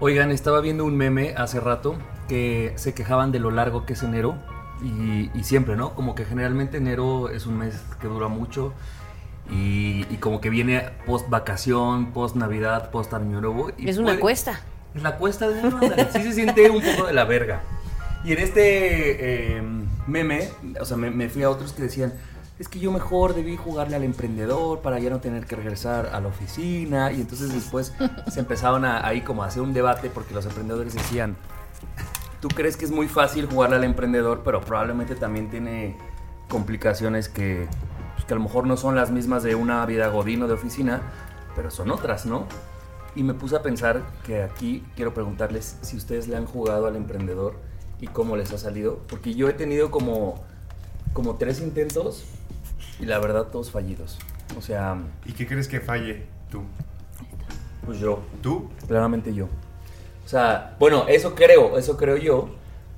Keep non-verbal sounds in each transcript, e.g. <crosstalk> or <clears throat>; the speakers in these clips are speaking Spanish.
Oigan, estaba viendo un meme hace rato que se quejaban de lo largo que es enero y, y siempre, ¿no? Como que generalmente enero es un mes que dura mucho y, y como que viene post vacación, post navidad, post año nuevo. y Es una puede- cuesta. Es la cuesta de enero. Sí se siente un poco de la verga. Y en este eh, meme, o sea, me, me fui a otros que decían, es que yo mejor debí jugarle al emprendedor para ya no tener que regresar a la oficina. Y entonces después se empezaban a, ahí como a hacer un debate porque los emprendedores decían, tú crees que es muy fácil jugarle al emprendedor, pero probablemente también tiene complicaciones que, pues, que a lo mejor no son las mismas de una vida godino de oficina, pero son otras, ¿no? Y me puse a pensar que aquí quiero preguntarles si ustedes le han jugado al emprendedor y cómo les ha salido, porque yo he tenido como, como tres intentos y la verdad todos fallidos. O sea, ¿Y qué crees que falle tú? pues yo, ¿Tú? claramente yo. O sea, bueno, eso creo, eso creo yo.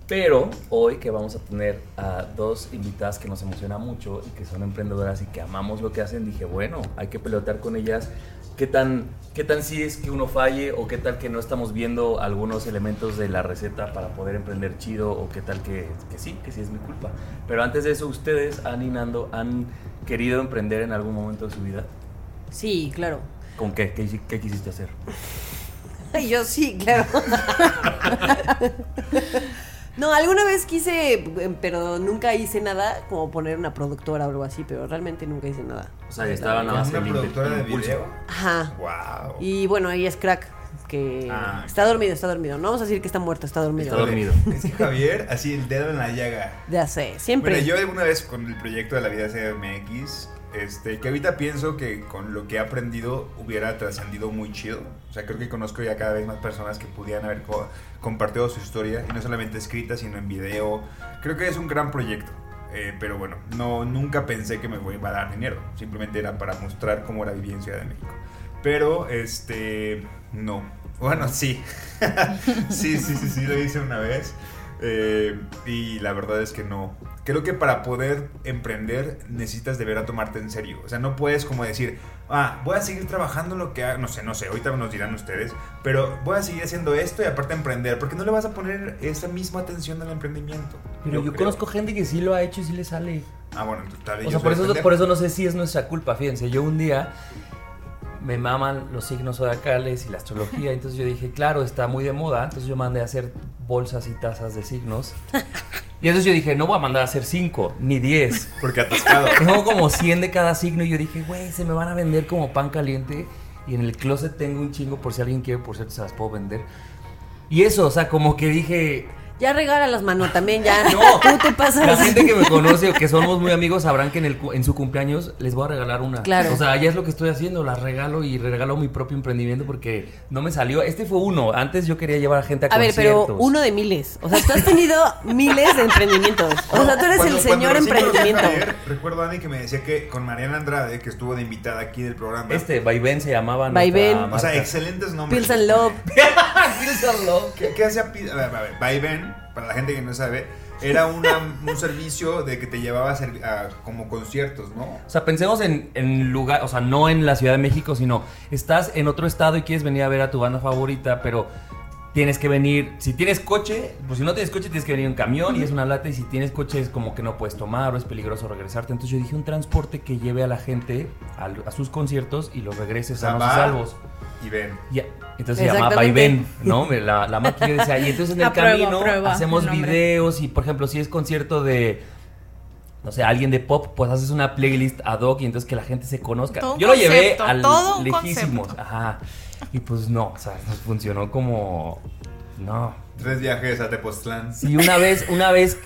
Pero hoy que vamos a tener a dos invitadas que nos emociona mucho y que son emprendedoras y que amamos lo que hacen, dije, bueno, hay que pelotear con ellas. ¿Qué tan, ¿Qué tan sí es que uno falle o qué tal que no estamos viendo algunos elementos de la receta para poder emprender chido o qué tal que, que sí, que sí es mi culpa? Pero antes de eso, ¿ustedes, Ani y Nando, han querido emprender en algún momento de su vida? Sí, claro. ¿Con qué? ¿Qué, quisiste hacer? <laughs> Ay, yo sí, claro. <laughs> No, alguna vez quise, eh, pero nunca hice nada, como poner una productora o algo así, pero realmente nunca hice nada. O sea, estaban nada más ¿Una productora de impulso. video? Ajá. ¡Wow! Y bueno, ahí es crack, que Ah. está dormido, está dormido. No vamos a decir que está muerto, está dormido. Está dormido. <laughs> Es que Javier, así el dedo en la llaga. Ya sé, siempre. Bueno, yo alguna vez con el proyecto de la vida CMX, este, que ahorita pienso que con lo que he aprendido hubiera trascendido muy chido. O sea, creo que conozco ya cada vez más personas que pudieran haber co- compartido su historia, y no solamente escrita, sino en video. Creo que es un gran proyecto. eh, pero bueno, no, nunca pensé que me iba a dar dinero. Simplemente era para mostrar cómo era vivir en Ciudad de México. Pero, este, no. Bueno, sí. <laughs> sí, sí, sí, sí, lo hice una vez. Eh, y la verdad es que no. Creo que para poder emprender necesitas de ver a tomarte en serio. O sea, no puedes como decir, ah, voy a seguir trabajando lo que hago. No sé, no sé, ahorita nos dirán ustedes. Pero voy a seguir haciendo esto y aparte emprender. Porque no le vas a poner esa misma atención al emprendimiento. Pero yo creo. conozco gente que sí lo ha hecho y sí le sale. Ah, bueno, tal vez O yo sea, por eso, por eso no sé si es nuestra culpa. Fíjense, yo un día me maman los signos zodiacales y la astrología. <laughs> Entonces yo dije, claro, está muy de moda. Entonces yo mandé a hacer bolsas y tazas de signos. Y entonces yo dije, no voy a mandar a hacer 5 ni 10. Porque atascado. <laughs> Tengo como 100 de cada signo y yo dije, güey, se me van a vender como pan caliente. Y en el closet tengo un chingo por si alguien quiere, por cierto, se las puedo vender. Y eso, o sea, como que dije, Ya regala las manos también, ya. <laughs> No. Tú te pasas. La gente que me conoce o que somos muy amigos sabrán que en, el, cu- en su cumpleaños les voy a regalar una. Claro. O sea, ya es lo que estoy haciendo, las regalo y regalo mi propio emprendimiento porque no me salió. Este fue uno. Antes yo quería llevar a gente a, A ver, pero conciertos. uno de miles. O sea, tú has tenido miles de emprendimientos. O sea, tú eres Cuando- el señor a emprendimiento. Javier, recuerdo a Ani que me decía que con Mariana Andrade, que estuvo de invitada aquí del programa. Este, Vaivén se llamaba. Vaivén. o sea, excelentes nombres. Pills and Love. <laughs> Pills and Love. ¿Qué, qué hacía A ver, a ver, Vaivén, para la gente que no sabe, era una- un servicio de que te llevaba a, a como conciertos, ¿no? O sea, pensemos en, en lugar, o sea, no en la Ciudad de México, sino estás en otro estado y quieres venir a ver a tu banda favorita, pero tienes que venir, si tienes coche, pues si no tienes coche tienes que venir en camión y es una lata y si tienes coche es como que no puedes tomar o es peligroso regresarte. Entonces yo dije un transporte que lleve a la gente a, sus conciertos y los regrese sea, sanos y va- salvos. y ven. Ya, entonces se llamaba Vaivén, ¿no? La, la máquina decía, y entonces en el Apruebo, camino apruebo hacemos videos y, por ejemplo, si es concierto de, no sé, alguien de pop, pues haces una playlist ad hoc y entonces que la gente se conozca. Todo Yo lo llevé al todo un lejísimos, concepto. ajá. Y pues no, o sea, nos funcionó como, no. Tres viajes a Tepoztlán. Sí, una vez, una vez,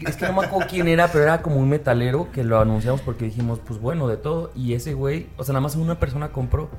es que no me acuerdo quién era, pero era como un metalero que lo anunciamos porque dijimos, pues bueno, de todo. Y ese güey, o sea, nada más una persona compró.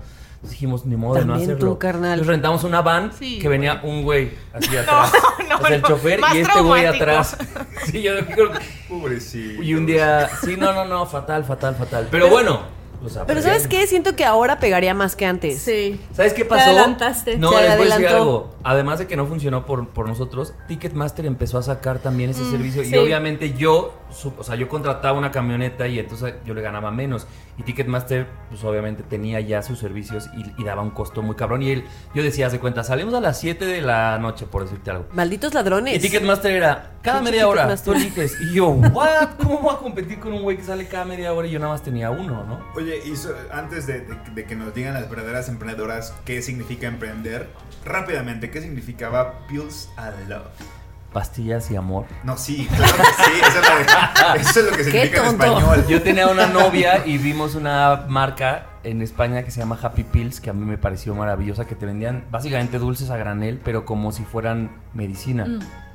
Entonces dijimos, ni modo de no hacerlo. tú, carnal. Entonces rentamos una van Sí, que venía un güey así <laughs> atrás. no, o sea, el no, chofer y este güey atrás. Sí, yo creo que. Pobrecito. Y un día, sí, no, no, no, fatal, fatal, fatal. Pero bueno. O sea, Pero pues, ¿sabes qué? Siento que ahora pegaría más que antes. Sí. ¿Sabes qué Te pasó? adelantaste. No, Se les voy a decir adelantó. algo. Además de que no funcionó por, por nosotros, Ticketmaster empezó a sacar también ese servicio. sí. Y obviamente yo, su- o sea, yo contrataba una camioneta y entonces yo le ganaba menos. Y Ticketmaster, pues obviamente tenía ya sus servicios y, y daba un costo muy cabrón. Y él, yo decía, haz de cuenta, salimos a las 7 de la noche, por decirte algo. Malditos ladrones. Y Ticketmaster era cada Pinche media hora, Ticketmaster. tú eliges. Y yo, ¿what? ¿Cómo voy a competir con un güey que sale cada media hora y yo nada más tenía uno, no? Oye, y so- antes de, de- de que nos digan las verdaderas emprendedoras qué significa emprender, rápidamente, ¿qué significaba Pills and Love? Pastillas y amor. No, sí, claro que sí, eso es, la- <laughs> eso es lo que significa en español. Yo tenía una novia y vimos una marca en España que se llama Happy Pills, que a mí me pareció maravillosa, que te vendían básicamente dulces a granel, pero como si fueran medicina.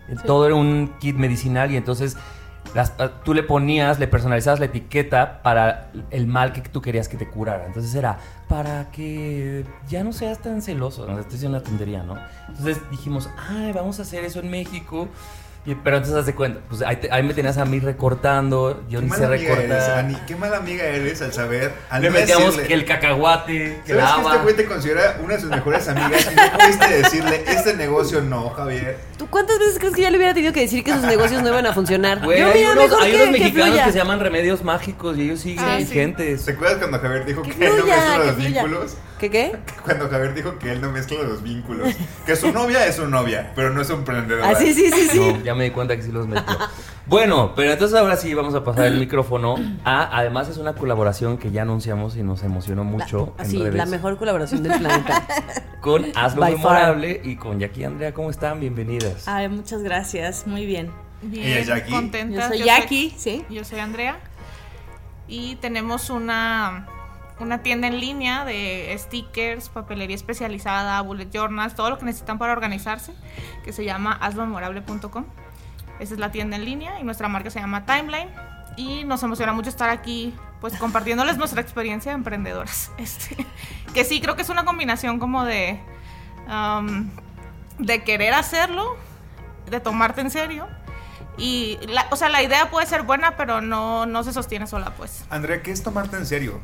Eh, Todo era un kit medicinal y entonces las- ah, tú le ponías, le personalizabas la etiqueta para el mal que tú querías que te curara. Entonces era para que ya no seas tan celoso. Estoy diciendo una tontería, ¿no? Entonces dijimos, ay, vamos a hacer eso en México. Y- pero entonces haz de cuenta, pues ahí, te- ahí me tenías a mí recortando, yo ni sé eres, recortar. Ani. Qué mala amiga eres al saber. Al Le metíamos decirle- que el cacahuate, que ¿Sabes la que este güey te considera una de sus mejores amigas y no pudiste decirle, este negocio no, Javier? ¿Tú cuántas veces crees que ya le hubiera tenido que decir que sus negocios no iban a funcionar? Güey, Yo, hay mira, unos, mejor hay que- unos mexicanos que se llaman remedios mágicos y ellos siguen Ah, sí. vigentes. ¿Te acuerdas cuando Javier dijo que, no que los vínculos? ¿Qué qué? <laughs> Cuando Javier dijo que él no mezcla los vínculos. Que su novia es su novia, pero no es un emprendedor. Ah, sí, sí, sí, sí. No, ya me di cuenta que sí los metió. Bueno, pero entonces ahora sí vamos a pasar el micrófono a, además es una colaboración que ya anunciamos y nos emocionó mucho La, en redes la mejor colaboración del planeta. <laughs> con Hazlo By far. Memorable y con Jackie y Andrea, ¿cómo están? Bienvenidas. Ay, muchas gracias. Muy bien. Bien, Ella es Jackie. contenta. Yo soy Jackie, sí. Yo soy Andrea. Y tenemos una, una tienda en línea de stickers, papelería especializada, bullet journals, todo lo que necesitan para organizarse, que se llama hazlomemorable.com. Esa es la tienda en línea y nuestra marca se llama Timeline. Y nos emociona mucho estar aquí, pues compartiéndoles nuestra experiencia de emprendedoras. <laughs> Este, que sí, creo que es una combinación como de, um, de querer hacerlo, de tomarte en serio. Y, la, o sea, la idea puede ser buena, pero no, no se sostiene sola, pues. Andrea, ¿qué es tomarte en serio?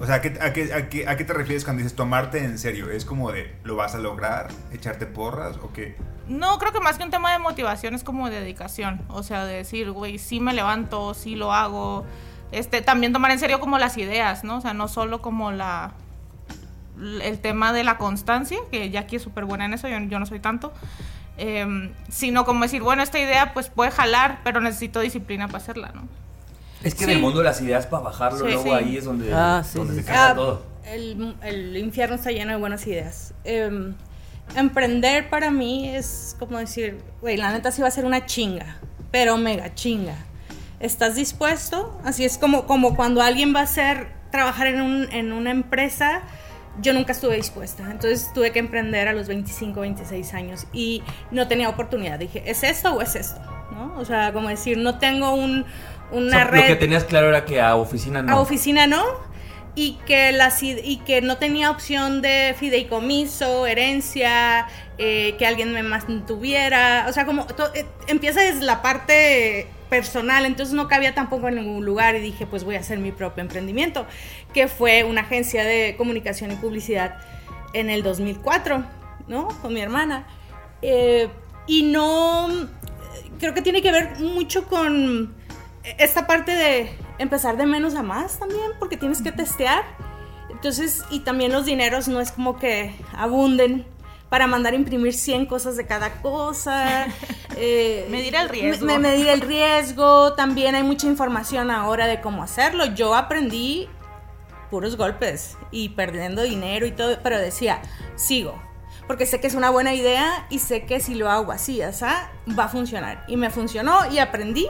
O sea, ¿a qué, a, qué, a, qué, ¿a qué te refieres cuando dices tomarte en serio? ¿Es como de lo vas a lograr? ¿Echarte porras? ¿O qué? No, creo que más que un tema de motivación es como de dedicación. O sea, de decir, güey, sí me levanto, sí lo hago. Este, también tomar en serio como las ideas, ¿no? O sea, no solo como la el tema de la constancia, que Jackie es súper buena en eso, yo, yo no soy tanto. em, sino como decir, bueno, esta idea pues puede jalar, pero necesito disciplina para hacerla, ¿no? Es que Sí. en el mundo de las ideas para bajarlo, Sí, luego sí. ahí es donde, Ah, sí, donde sí, se sí. caga Ah, todo. El, el infierno está lleno de buenas ideas. Em, emprender para mí es como decir, güey, la neta sí va a ser una chinga, pero mega chinga. ¿Estás dispuesto? Así es como, como cuando alguien va a hacer, trabajar en, un- en una empresa, yo nunca estuve dispuesta. Entonces tuve que emprender a los 25, 26 años y no tenía oportunidad. Dije, ¿es esto o es esto? ¿No? O sea, como decir, no tengo un, O una sea, red Lo que tenías claro era que a oficina no. a oficina no y que las y que no tenía opción de fideicomiso herencia eh, que alguien me mantuviera. O sea como to- eh, empieza desde la parte personal entonces no cabía tampoco en ningún lugar y dije pues voy a hacer mi propio emprendimiento que fue una agencia de comunicación y publicidad en el 2004 no con mi hermana. Eh, y no creo que tiene que ver mucho con esta parte de empezar de menos a más también, porque tienes que testear. Entonces, y también los dineros no es como que abunden para mandar a imprimir 100 cosas de cada cosa. <laughs> eh, Medir el riesgo. me- me- medir el riesgo. También hay mucha información ahora de cómo hacerlo. Yo aprendí puros golpes y perdiendo dinero y todo, pero decía, sigo. Porque sé que es una buena idea y sé que si lo hago así, sea, va a funcionar. Y me funcionó y aprendí.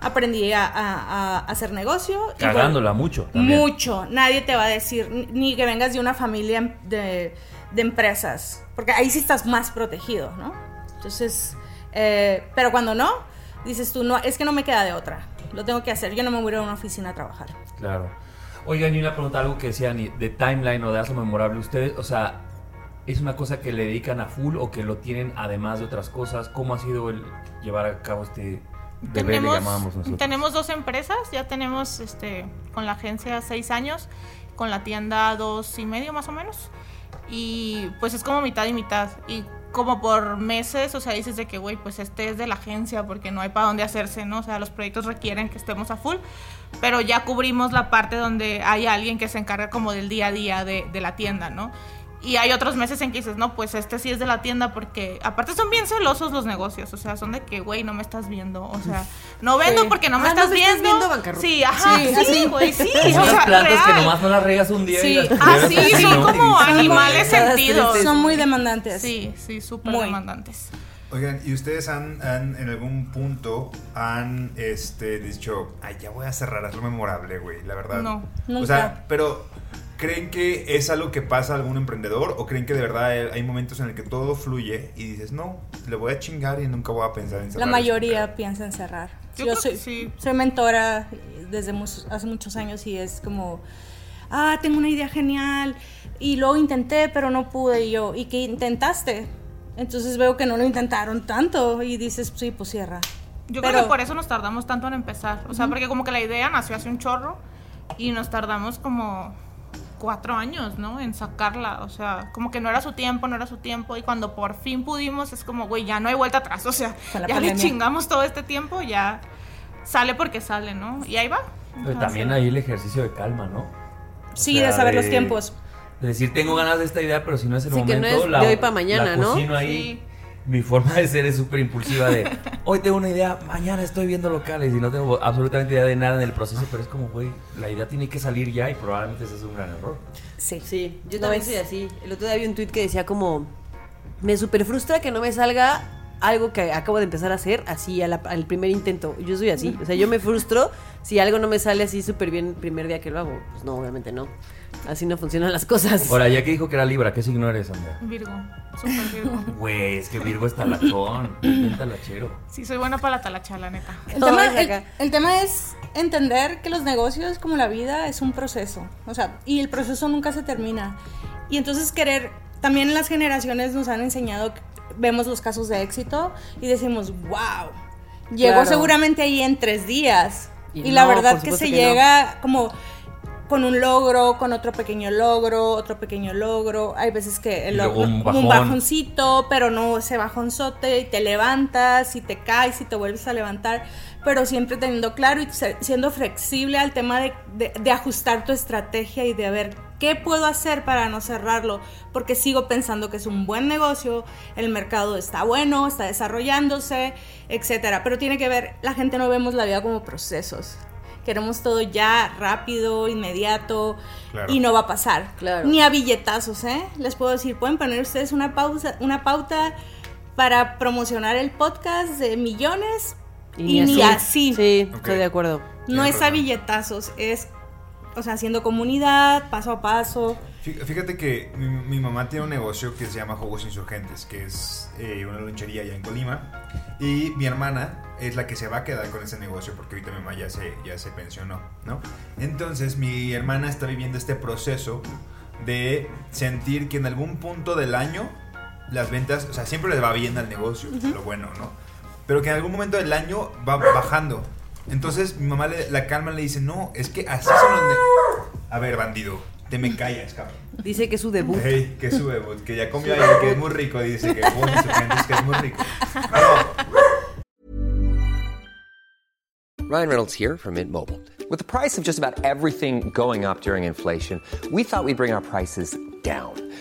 Aprendí a, a- a hacer negocio. y bueno, Cagándola mucho. también. mucho. Nadie te va a decir, ni- que vengas de una familia de, de empresas, porque ahí sí estás más protegido, ¿no? Entonces, eh, pero cuando no, dices tú, no, es que no me queda de otra, lo tengo que hacer, yo no me voy a ir a una oficina a trabajar. Claro. Oigan, y una pregunta, algo que decían de timeline o de hazlo memorable. Ustedes, o sea, ¿es una cosa que le dedican a full o que lo tienen además de otras cosas? ¿Cómo ha sido el llevar a cabo este bebé, le Tenemos, llamábamos nosotros? tenemos dos empresas, ya tenemos este con la agencia seis años, con la tienda dos y medio más o menos. Y pues es como mitad y mitad. Y como por meses, o sea, dices de que, güey, pues este es de la agencia porque no hay para dónde hacerse, ¿no? O sea, los proyectos requieren que estemos a full, pero ya cubrimos la parte donde hay alguien que se encarga como del día a día de, de la tienda, ¿no? Y hay otros meses en que dices, no, pues este sí es de la tienda porque aparte son bien celosos los negocios, o sea, son de que, güey, no me estás viendo, o sea, no vendo Sí. porque no me Ah, no estás me estás viendo. viendo, bancarrota. Sí, ajá, Sí, sí, así. güey, sí, Hay o unas sea, plantas que real. nomás no las regas un día Sí. y las Ah, regas sí, así, son ¿no? como animales sentidos. Son muy demandantes. Sí, sí, súper demandantes. Oigan, ¿y ustedes han, han, en algún punto han este, dicho, ay, ya voy a cerrar, hazlo memorable, güey, la verdad? No, O nunca. sea, pero ¿creen que es algo que pasa a algún emprendedor o creen que de verdad hay- momentos en el que todo fluye y dices, no, le voy a chingar y nunca voy a pensar en La cerrar mayoría este piensa en cerrar. Yo Yo, soy, sí. soy mentora desde hace muchos años y es como, ah, tengo una idea genial y luego intenté pero no pude y yo, ¿y qué intentaste? Entonces veo que no lo intentaron tanto y dices, sí, pues cierra. Yo Pero- creo que por eso nos tardamos tanto en empezar. O sea, porque como que la idea nació hace un chorro y nos tardamos como cuatro años, ¿no? En sacarla. O sea, como que no era su tiempo, no era su tiempo. Y cuando por fin pudimos, es como, güey, ya no hay vuelta atrás. O sea, ya le chingamos todo este tiempo, ya sale porque sale, ¿no? Y ahí va. Pero también hay el ejercicio de calma, ¿no? O Sí, sea, de saber los tiempos. De decir, tengo ganas de esta idea, pero si no es el Sí, que no momento, de hoy pa' mañana, la ¿no? cocino ahí. Sí. Mi forma de ser es súper impulsiva de, hoy tengo una idea, mañana estoy viendo locales y no tengo absolutamente idea de nada en el proceso, pero es como, güey, la idea tiene que salir ya y probablemente ese es un gran error. Sí. Sí, yo también es. soy así. El otro día vi un tweet que decía como, me super frustra que no me salga algo que acabo de empezar a hacer así a la- al primer intento. Yo soy así, o sea, yo me frustro si algo no me sale así súper bien el primer día que lo hago. Pues no, obviamente no. Así no funcionan las cosas. Ahora, ya que dijo que era Libra, ¿qué signo eres, Andrea? Virgo, súper Virgo. <laughs> Güey, es que Virgo es talachón, <clears throat> bien talachero. Sí, soy buena para la talacha, la neta. El tema, es el- acá. el tema es entender que los negocios, como la vida, es un proceso. O sea, y el proceso nunca se termina. Y entonces querer, también las generaciones nos han enseñado, vemos los casos de éxito y decimos, wow, llegó Claro. seguramente ahí en tres días. Y Y, la verdad que se no. llega como con un logro, con otro pequeño logro, otro pequeño logro. Hay veces que el logro, un como un bajón. bajoncito, pero no ese bajonzote y te levantas y te caes y te vuelves a levantar, pero siempre teniendo claro y siendo flexible al tema de, de- de ajustar tu estrategia y de ver qué puedo hacer para no cerrarlo, porque sigo pensando que es un buen negocio, el mercado está bueno, está desarrollándose, etcétera, pero tiene que ver, la gente no vemos la vida como procesos. Queremos todo ya rápido, inmediato, Claro. y no va a pasar. Claro. Ni a billetazos, ¿eh? Les puedo decir, pueden poner ustedes una pausa, una pauta para promocionar el podcast de millones y, ni así. Sí, estoy de acuerdo. No es a billetazos, es, o sea, haciendo comunidad, paso a paso. Fí- Fíjate que mi, mi mamá tiene un negocio que se llama Juegos Insurgentes, que es eh, una lonchería allá en Colima. Y mi hermana es la que se va a quedar con ese negocio porque ahorita mi mamá ya se, ya se pensionó, ¿no? Entonces mi hermana está viviendo este proceso de sentir que en algún punto del año las ventas, o sea, siempre les va bien al negocio, lo bueno, ¿no? Pero que en algún momento del año va bajando. Entonces mi mamá le- la calma le dice, no, es que así son los... ne-". A ver, bandido, te me callas, cabrón. Dice que es su debut. Hey, que su debut, que ya comió ayer, que es muy rico, dice que es muy rico. Ryan Reynolds here from Mint Mobile. With the price of just about everything going up during inflation, we thought we'd bring our prices down.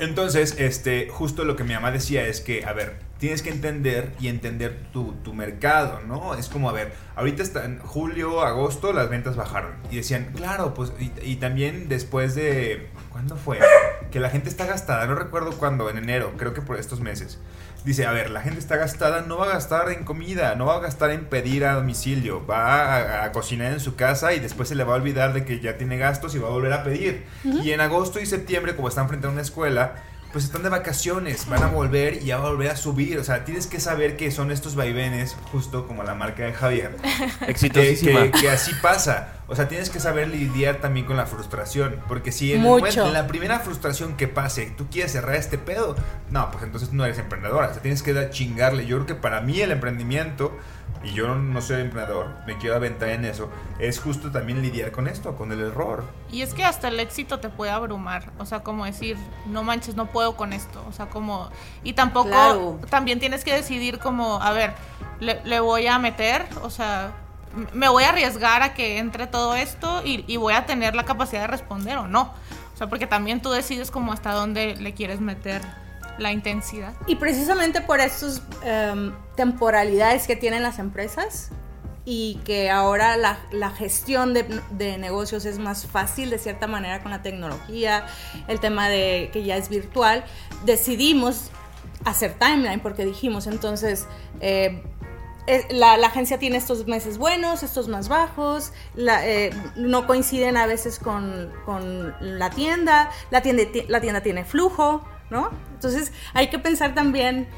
Entonces, este, justo lo que mi mamá decía es que, a ver, tienes que entender y entender tu, tu mercado, ¿no? Es como, a ver, ahorita está en julio, agosto, las ventas bajaron. Y decían, claro, pues, y, y también después de, ¿cuándo fue? Que la gente está gastada, no recuerdo cuándo, en enero, creo que por estos meses. Dice, a ver, la gente está gastada, no va a gastar en comida, no va a gastar en pedir a domicilio, va a, a cocinar en su casa y después se le va a olvidar de que ya tiene gastos y va a volver a pedir. Y en agosto y septiembre, como están frente a una escuela, pues están de vacaciones, van a volver y ya va a volver a subir. O sea, tienes que saber que son estos vaivenes, justo como la marca de Javier. <laughs> que, Exitosísima. que- que así pasa. O sea, tienes que saber lidiar también con la frustración. Porque si en, el Mucho. momento- en la primera frustración que pase, tú quieres cerrar este pedo, no, pues entonces no eres emprendedora. O sea, tienes que dar- chingarle. Yo creo que para mí el emprendimiento, y yo no soy emprendedor, me quiero aventar en eso, es justo también lidiar con esto, con el error. Y es que hasta el éxito te puede abrumar, o sea, como decir, no manches, no puedo con esto, o sea, como... Y tampoco, Claro. también tienes que decidir como, a ver, le, le voy a meter, o sea, me voy a arriesgar a que entre todo esto y, y voy a tener la capacidad de responder o no. O sea, porque también tú decides como hasta dónde le quieres meter la intensidad. Y precisamente por estas em, temporalidades que tienen las empresas y que ahora la, gestión de, negocios es más fácil de cierta manera con la tecnología, el tema de que ya es virtual, decidimos hacer timeline porque dijimos entonces... eh, eh, la, agencia tiene estos meses buenos, estos más bajos, eh, no coinciden a veces con, con la tienda, la tienda, ti- la tienda tiene flujo, ¿no? Entonces hay que pensar también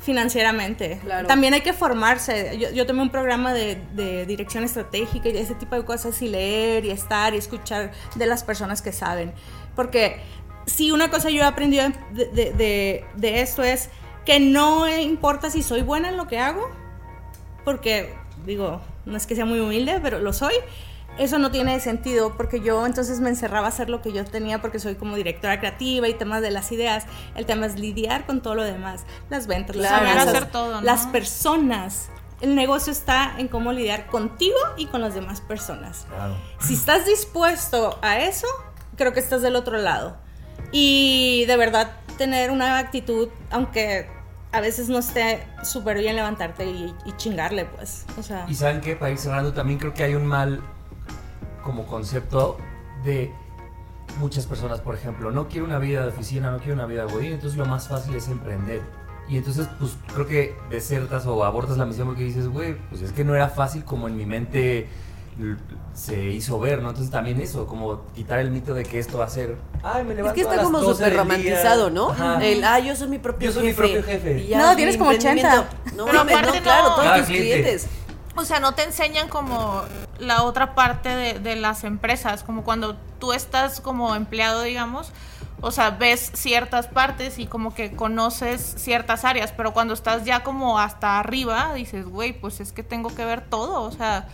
financieramente. Claro. También hay que formarse. Yo, yo tomé un programa de, de dirección estratégica y ese tipo de cosas y leer y estar y escuchar de las personas que saben. Porque si una cosa yo he aprendido de, de- de- de esto es que no importa si soy buena en lo que hago, porque digo, no es que sea muy humilde, pero lo soy. Eso no tiene sentido porque yo entonces me encerraba a hacer lo que yo tenía porque soy como directora creativa y temas de las ideas. El tema es lidiar con todo lo demás, las ventas, las Claro. Saber finanzas, hacer todo, ¿no? las personas. El negocio está en cómo lidiar contigo y con las demás personas. Claro. Si estás dispuesto a eso, creo que estás del otro lado. Y de verdad tener una actitud, aunque a veces no esté súper bien levantarte y, y chingarle, pues. O sea, Y saben que para ir cerrando también creo que hay un mal como concepto de muchas personas, por ejemplo, no quiero una vida de oficina, no quiero una vida de godín, entonces lo más fácil es emprender. Y entonces, pues creo que desertas o abortas la misión porque dices, güey, pues es que no era fácil como en mi mente se hizo ver, ¿no? Entonces también eso, como quitar el mito de que esto va a ser, ay, me Es levanto que a está las como 12 súper romantizado, día". ¿no? Ajá. El, ah, yo soy mi propio Yo soy mi jefe. propio jefe. Y ya No, es tienes mi como emprendimiento. 80. No Pero no, aparte claro, no. todos tus cliente. clientes. O sea, no te enseñan como la otra parte de, de las empresas, como cuando tú estás como empleado, digamos, o sea, ves ciertas partes y como que conoces ciertas áreas, pero cuando estás ya como hasta arriba, dices, güey, pues es que tengo que ver todo, o sea,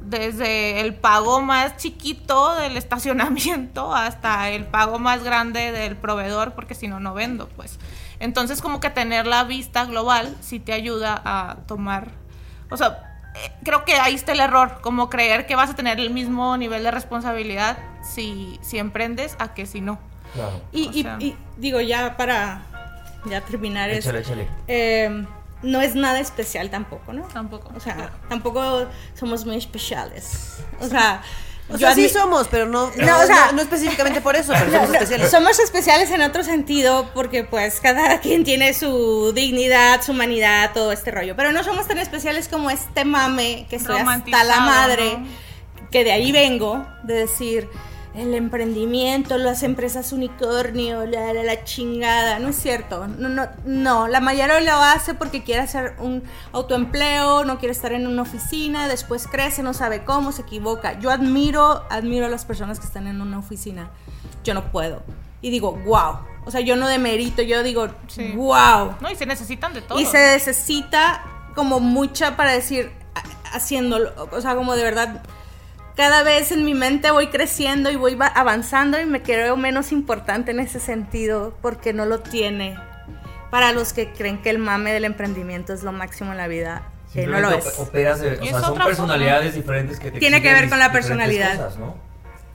desde el pago más chiquito del <laughs> estacionamiento hasta el pago más grande del proveedor, porque si no, no vendo, pues. Entonces, como que tener la vista global sí te ayuda a tomar, o sea, creo que ahí está el error, como creer que vas a tener el mismo nivel de responsabilidad si, si emprendes a que si no. Claro. y, o y- sea. y digo, ya para ya terminar es... Échale, échale. eh, no es nada especial tampoco, ¿no? Tampoco. O sea, tampoco somos muy especiales. O sea, O sea, sí somos, pero no, no, No, o sea- no- no específicamente por eso, pero <laughs> somos no, especiales. somos especiales en otro sentido porque pues cada <laughs> quien tiene su dignidad, su humanidad, todo este rollo. Pero no somos tan especiales como este mame que estoy hasta la madre, ¿no? que de ahí vengo, de decir el emprendimiento, las empresas unicornio, la, la, la chingada. No es cierto. No, no, no, la mayoría lo hace porque quiere hacer un autoempleo, no quiere estar en una oficina, después crece, no sabe cómo, se equivoca. Yo admiro, admiro a las personas que están en una oficina. Yo no puedo. Y digo, wow, O sea, yo no demerito, yo digo, Sí. wow. No, y se necesitan de todo. Y se necesita como mucha para decir, a- haciéndolo. O sea, como de verdad, cada vez en mi mente voy creciendo y voy va- avanzando y me creo menos importante en ese sentido porque no lo tiene. Para los que creen que el mame del emprendimiento es lo máximo en la vida, que no lo es. op- operas de- o sea, es son personalidades forma. diferentes que te Tiene que ver con la personalidad. cosas, ¿no?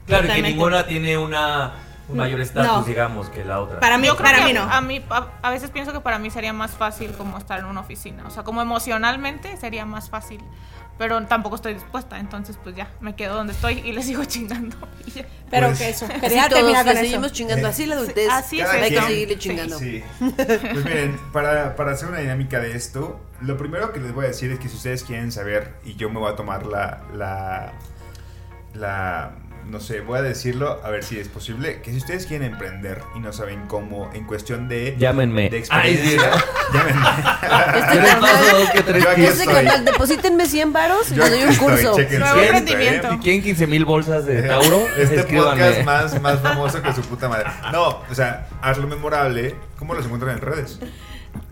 Claro, y que Totalmente. ninguna tiene una, un mayor estatus, No. digamos, que la otra. Para mí, Yo creo para que mí no. A, mí, a, a veces pienso que para mí sería más fácil como estar en una oficina. O sea, como emocionalmente sería más fácil. Pero tampoco estoy dispuesta. Entonces, pues ya, me quedo donde estoy y le sigo <laughs> chingando. Ya. Pero Pues- que eso, le con eso. seguimos chingando. Así la adultez. Así es. Hay que seguirle chingando. Sí. <laughs> Pues miren, para, para hacer una dinámica de esto, lo primero que les voy a decir es que si ustedes quieren saber, y yo me voy a tomar la. la. la no sé, voy a decirlo, a ver si es posible, que si ustedes quieren emprender y no saben cómo, en cuestión de. Llámenme. De experiencia. <laughs> llámenme. Este Yo este deposítenme 100 varos y les doy un estoy, curso. quieren 15 mil bolsas de <laughs> Tauro, Este escríbanme. podcast más, más famoso que su puta madre. No, o sea, hazlo memorable. ¿Cómo los encuentran en redes?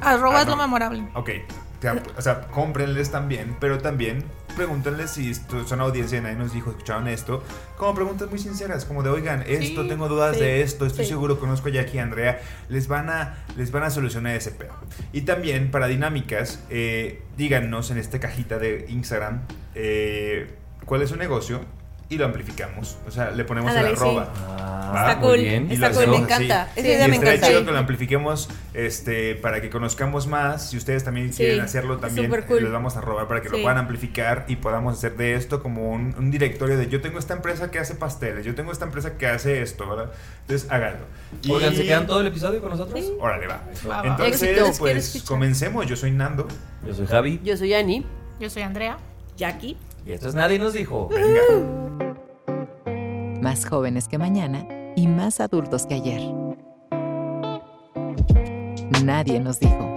Arroba Ah, es lo no. memorable. Ok, o sea, o sea, cómprenles también, pero también pregúntenles si son audiencia y nadie nos dijo, escucharon esto, como preguntas muy sinceras, como de, oigan, esto, Sí, tengo dudas sí, de esto, estoy sí. seguro, conozco a Jackie y Andrea, les van a, les van a solucionar ese pedo. Y también para dinámicas, eh, díganos en esta cajita de Instagram eh, cuál es su negocio y lo amplificamos, o sea, le ponemos el sí. arroba. Ah, ¿va? Está cool, Y está cool, hacemos me encanta. Esa idea Y me encanta. chido que lo amplifiquemos este, para que conozcamos más. Si ustedes también Sí, quieren hacerlo, también cool. les vamos a robar para que lo Sí. puedan amplificar y podamos hacer de esto como un, un directorio de yo tengo esta empresa que hace pasteles, yo tengo esta empresa que hace esto, ¿verdad? Entonces háganlo. Y- Oigan, ¿se quedan todo el episodio con nosotros? Órale, va. Va, va. Entonces, Éxito. Pues comencemos. Yo soy Nando. Yo soy Javi. Yo soy Ani. Yo soy Andrea. Jackie. Y esto es Nadie nos dijo. Venga. Más jóvenes que mañana y más adultos que ayer. Nadie nos dijo.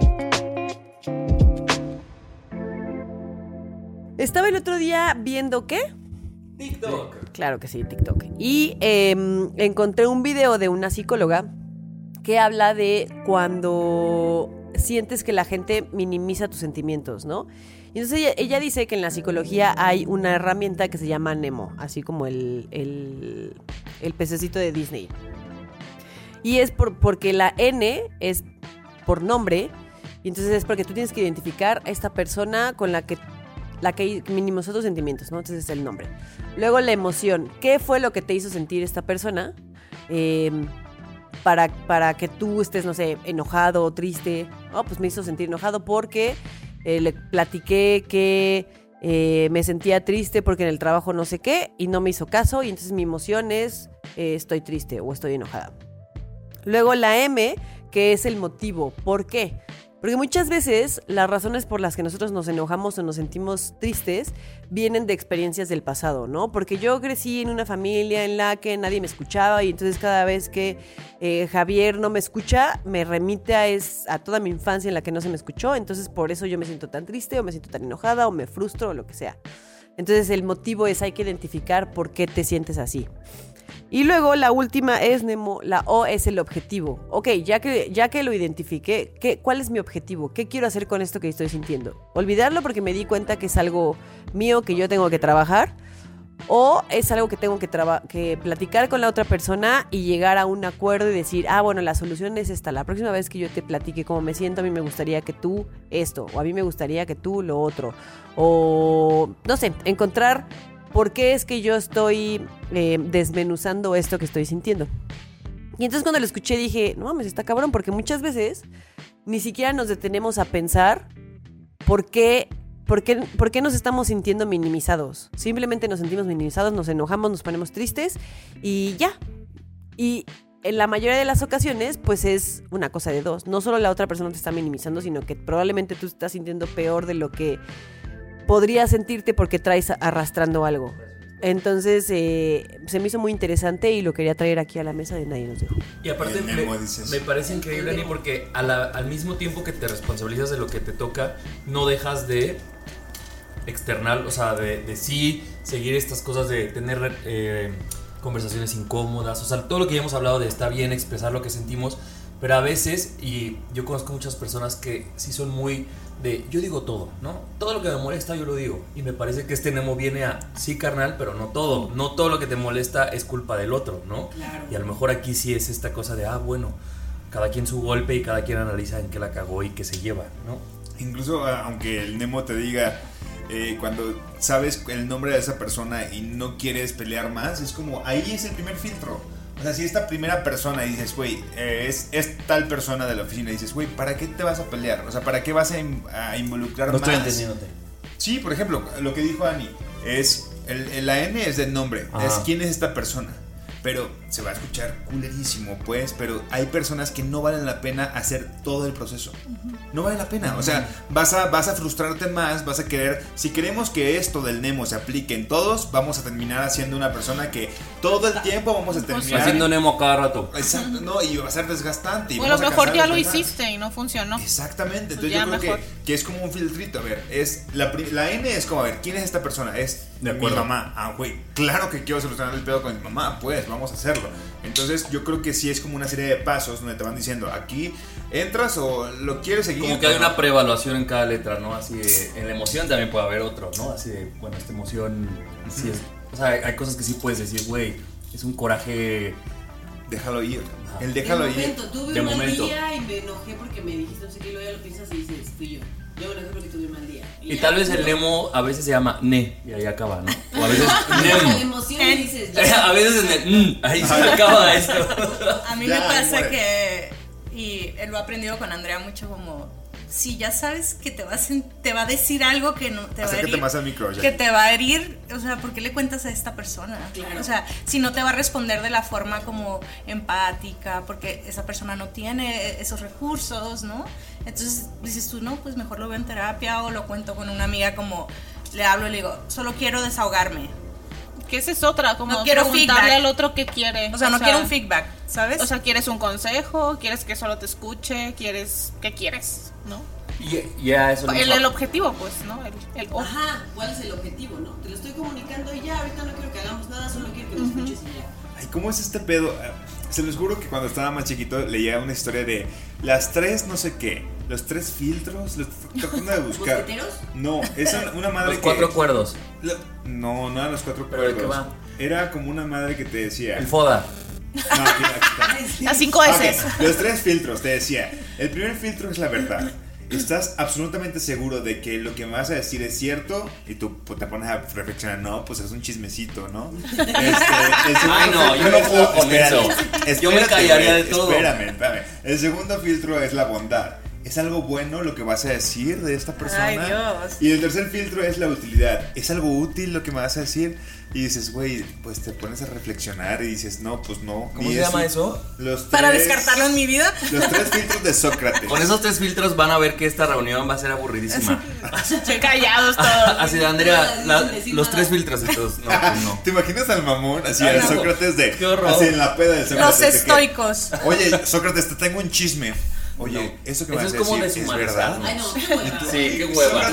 Estaba el otro día viendo qué. TikTok. Claro que sí, TikTok. Y em, encontré un video de una psicóloga que habla de cuando sientes que la gente minimiza tus sentimientos, ¿no? Y entonces ella, dice que en la psicología hay una herramienta que se llama Nemo, así como el, el, pececito de Disney. Y es por, porque la N es por nombre, y entonces es porque tú tienes que identificar a esta persona con la que la que minimizó tus sentimientos, ¿no? Entonces es el nombre. Luego la emoción. ¿Qué fue lo que te hizo sentir esta persona? Eh, para, para que tú estés, no sé, enojado o triste. Oh, pues me hizo sentir enojado porque eh, le platiqué que eh, me sentía triste porque en el trabajo no sé qué y no me hizo caso y entonces mi emoción es eh, estoy triste o estoy enojada. Luego la M, que es el motivo. ¿Por qué? Porque muchas veces las razones por las que nosotros nos enojamos o nos sentimos tristes vienen de experiencias del pasado, ¿no? Porque yo crecí en una familia en la que nadie me escuchaba y entonces cada vez que eh, Javier no me escucha, me remite a, es, a toda mi infancia en la que no se me escuchó, entonces por eso yo me siento tan triste o me siento tan enojada o me frustro o lo que sea. Entonces el motivo es hay que identificar por qué te sientes así. Y luego la última es Nemo, la O es el objetivo. Ok, ya que, ya que lo identifiqué, ¿qué, ¿cuál es mi objetivo? ¿Qué quiero hacer con esto que estoy sintiendo? ¿Olvidarlo porque me di cuenta que es algo mío que yo tengo que trabajar? ¿O es algo que tengo que, que platicar con la otra persona y llegar a un acuerdo y decir, ah, bueno, la solución es esta. La próxima vez que yo te platique cómo me siento, a mí me gustaría que tú esto, o a mí me gustaría que tú lo otro. O, no sé, encontrar por qué es que yo estoy eh, desmenuzando esto que estoy sintiendo. Y entonces cuando lo escuché dije, no mames, está cabrón, porque muchas veces ni siquiera nos detenemos a pensar por qué, por qué, por qué nos estamos sintiendo minimizados. Simplemente nos sentimos minimizados, nos enojamos, nos ponemos tristes y ya. Y en la mayoría de las ocasiones, pues es una cosa de dos. No solo la otra persona te está minimizando, sino que probablemente tú estás sintiendo peor de lo que podrías sentirte porque traes arrastrando algo. Entonces, eh, se me hizo muy interesante y lo quería traer aquí a la mesa de Nadie nos dijo. Y aparte me, me parece increíble, Ani, porque a la- al mismo tiempo que te responsabilizas de lo que te toca, no dejas de externar, o sea, de, de sí seguir estas cosas de tener eh, conversaciones incómodas, o sea, todo lo que ya hemos hablado de está bien expresar lo que sentimos, Pero a veces, y yo conozco muchas personas que sí son muy de, yo digo todo, ¿no? Todo lo que me molesta yo lo digo. Y me parece que este Nemo viene a, sí carnal, pero no todo. No todo lo que te molesta es culpa del otro, ¿no? Claro. Y a lo mejor aquí sí es esta cosa de, ah, bueno, cada quien su golpe y cada quien analiza en qué la cagó y qué se lleva, ¿no? Incluso a- aunque el Nemo te diga eh, cuando sabes el nombre de esa persona y no quieres pelear más, es como ahí es el primer filtro. O sea, si esta primera persona dices, güey, eh, es, es tal persona de la oficina, dices, güey, ¿para qué te vas a pelear? O sea, ¿para qué vas a, in- a involucrar No más? estoy entendiéndote. Sí, por ejemplo, lo que dijo Ani es, el, el- la N es del nombre, Ajá. es quién es esta persona. Pero se va a escuchar culerísimo, pues, pero hay personas que no valen la pena hacer todo el proceso. No vale la pena. O sea, vas a, vas a frustrarte más, vas a querer. Si queremos que esto del Nemo se aplique en todos, vamos a terminar haciendo una persona que todo el tiempo vamos a terminar. Haciendo Nemo a cada rato. Exacto, no, y va a ser desgastante. y O a lo mejor ya lo hiciste y no funcionó. Exactamente, entonces Ya yo creo que, que es como un filtrito. A ver, es la, la N es como, a ver, ¿quién es esta persona? Es De mi acuerdo. mamá. Ah, güey, claro que quiero solucionar el pedo con mi mamá, pues vamos a hacerlo. Entonces yo creo que sí es como una serie de pasos donde te van diciendo, aquí entras o lo quieres seguir. Como que hay una preevaluación en cada letra, ¿no? Así de, en la emoción también puede haber otro, ¿no? Así de, bueno, esta emoción sí es. O sea, hay, hay cosas que sí puedes decir, güey, es un coraje. Déjalo ir. Ajá. El déjalo de ir. momento, tuve De un momento. día y me enojé porque me dijiste no sé qué, y luego ya lo piensas y dices, fui yo. Y tal vez el. Nemo a veces se llama Ne y ahí acaba, ¿no? O a veces <laughs> Nemo. dices, ya. <laughs> A veces es ne- mm, ahí se <laughs> acaba esto. A mí Ya, me pasa muere. que, y lo he aprendido con Andrea mucho, como si ya sabes que te va a, sen- te va a decir algo que no te va a herir. más al micro, ya. Que te va a herir, o sea, ¿por qué le cuentas a esta persona? Claro. O sea, si no te va a responder de la forma como empática, porque esa persona no tiene esos recursos, ¿no? Entonces dices tú, no, pues mejor lo veo en terapia o lo cuento con una amiga como le hablo y le digo, solo quiero desahogarme. Que esa es otra, como No quiero preguntarle feedback. al otro qué quiere. O sea, no quiero un feedback, ¿sabes? O sea, ¿quieres un consejo? ¿Quieres que solo te escuche? ¿Quieres qué quieres? ¿No? Y ya eso El, el objetivo, pues, ¿no? El, el Ajá, ¿cuál es el objetivo, no? Te lo estoy comunicando y ya, ahorita no quiero que hagamos nada, solo quiero que lo escuches y ya. Ay, ¿cómo es este pedo? Ah, Se los juro que cuando estaba más chiquito leía una historia de las tres no sé qué, los tres filtros, los <laughs> tratando de buscar. ¿Mosqueteros? No, es <laughs> una- madre Los que- cuatro acuerdos. Lo- No, no eran los cuatro ¿Pero de cuerdos. qué va? Era como una madre que te decía. El FODA. No, aquí- aquí está. <laughs> Las cinco S. ok, Los tres filtros, te decía. El primer filtro es la verdad. Estás absolutamente seguro de que lo que me vas a decir es cierto y tú pues, te pones a reflexionar, no, pues es un chismecito, ¿no? Este, Ay, no, yo filtro no puedo con espérate, eso. Yo me callaría de todo. Espérame, espérame. El segundo filtro es la bondad. ¿Es algo bueno lo que vas a decir de esta persona? Ay, Dios. Y el tercer filtro es la utilidad. ¿Es algo útil lo que me vas a decir? Y dices, güey, pues te pones a reflexionar y dices, no, pues no. ¿Cómo se llama eso? Los Para descartarlo en mi vida. Los tres filtros de Sócrates. Con esos tres filtros van a ver que esta reunión va a ser aburridísima. Callados todos. Así de Andrea, la- los tres filtros entonces, no, pues no. ¿Te imaginas al mamón? Así, al. Sócrates de. Qué horror. Así en la peda de Sócrates. Los de que, estoicos. Oye, Sócrates, te tengo un chisme. Oye, No. eso que me Eso vas es a como decir es verdad. ¿no? Ay, no, qué hueva. Sí, qué hueva.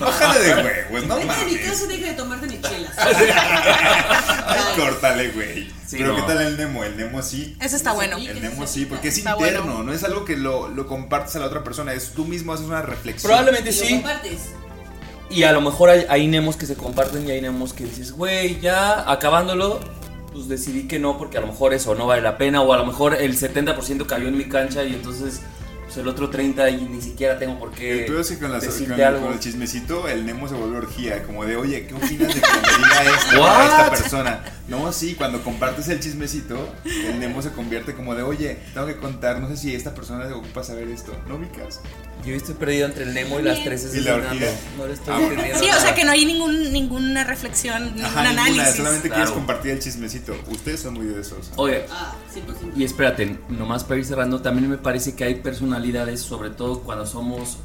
Bájale de huevos, no Vete de mi casa y deja de tomarte mis chelas. <laughs> Ay, córtale, güey. Sí, Pero no. ¿qué tal el Nemo? El Nemo sí. Eso está bueno. El Nemo sí, porque es Está interno, bueno. no es algo que lo, lo compartes a la otra persona, es tú mismo haces una reflexión. Probablemente lo sí. compartes. Y a lo mejor hay, hay nemos que se comparten y hay nemos que dices, güey, ya acabándolo, pues decidí que no, porque a lo mejor eso no vale la pena, o a lo mejor el 70% cayó en mi cancha y entonces pues, el otro 30% y ni siquiera tengo por qué El peor es que con, las- con- algo. con el chismecito, el Nemo se vuelve orgía, como de, oye, ¿qué opinas de que me diga esto <laughs> a esta persona? No, sí, cuando compartes el chismecito, el Nemo se convierte como de, oye, tengo que contar, no sé si esta persona le ocupa saber esto, ¿no, Micas? Yo estoy perdido entre el Nemo y las tres Y la orgía. No le estoy Ah, Sí, o sea nada. que no hay ningún, ninguna reflexión, ningún Ajá, ninguna, análisis. solamente Claro. quieres compartir el chismecito. Ustedes son muy de esos. Oye, Ah, 100%. Y espérate, nomás para ir cerrando, también me parece que hay personalidades, sobre todo cuando somos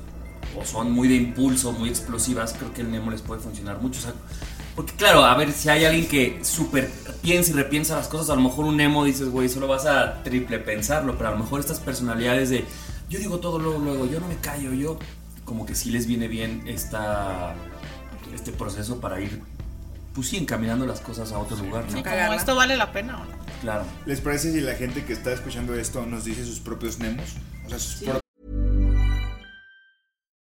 o son muy de impulso, muy explosivas, creo que el Nemo les puede funcionar mucho. o sea, porque claro, a ver, si hay alguien que súper piensa y repiensa las cosas, a lo mejor un Nemo dices, güey, solo vas a triple pensarlo, pero a lo mejor estas personalidades de yo digo todo luego, luego, yo no me callo, yo como que sí les viene bien esta, este proceso para ir, pues sí, encaminando las cosas a otro lugar, ¿no? Sí, como esto vale la pena o no. Claro. ¿Les parece si la gente que está escuchando esto nos dice sus propios Nemos? O sea, sus propios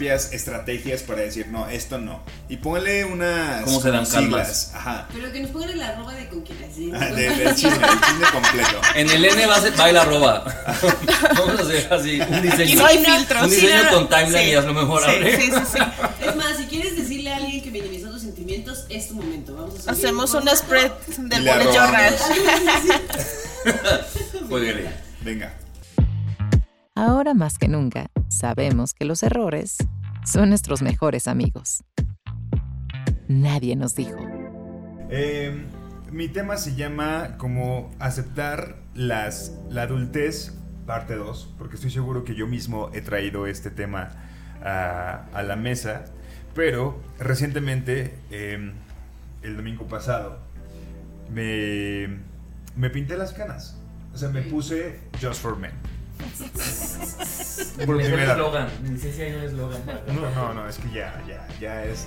estrategias para decir, no, esto no. Y ponle unas ¿Cómo se dan siglas. Ajá. Pero que nos pongan la arroba de con quien así. Ah, de- del chisme, del chisme completo. En el N va a, ser, va la arroba. <laughs> Vamos a hacer así un diseño. Y no hay filtros. Un sí, diseño no. con timeline Sí. y hazlo memorable. Sí, sí, sí, sí. Es más, si quieres decirle a alguien que minimiza tus sentimientos, es tu momento. Vamos a subir Hacemos un un formato. spread del bullet journal. Jueguele. Venga. Ahora más que nunca, sabemos que los errores son nuestros mejores amigos. Nadie nos dijo. Eh, mi tema se llama como aceptar las, la adultez, parte 2, porque estoy seguro que yo mismo he traído este tema a, a la mesa, pero recientemente, eh, el domingo pasado, me, me pinté las canas. O sea, me puse Just for Men. <laughs> Por Es un primera- eslogan. Ni sé si hay un eslogan. No, no, no, es que ya, ya, ya es...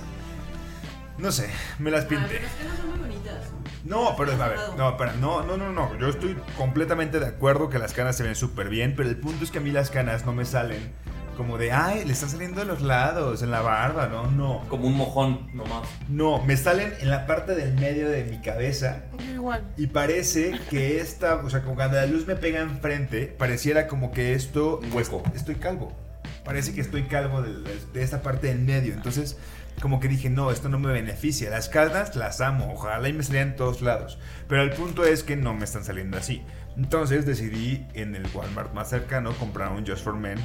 No sé, me las Ah, pinté. pero las canas son muy bonitas. No, pero a ver, no, espera, no, no, no, no. Yo estoy completamente de acuerdo que las canas se ven súper bien, pero el punto es que a mí las canas no me salen como de, ay, le están saliendo de los lados, en la barba, no, no. Como un mojón nomás. No, me salen en la parte del medio de mi cabeza Igual. y parece que esta, o sea, como cuando la luz me pega enfrente, pareciera como que esto, Un pues, hueco. estoy calvo. Parece que estoy calvo de, de esta parte del medio. Entonces, como que dije, no, esto no me beneficia. Las canas las amo, ojalá y me salieran en todos lados. Pero el punto es que no me están saliendo así. Entonces decidí en el Walmart más cercano comprar un Just for Men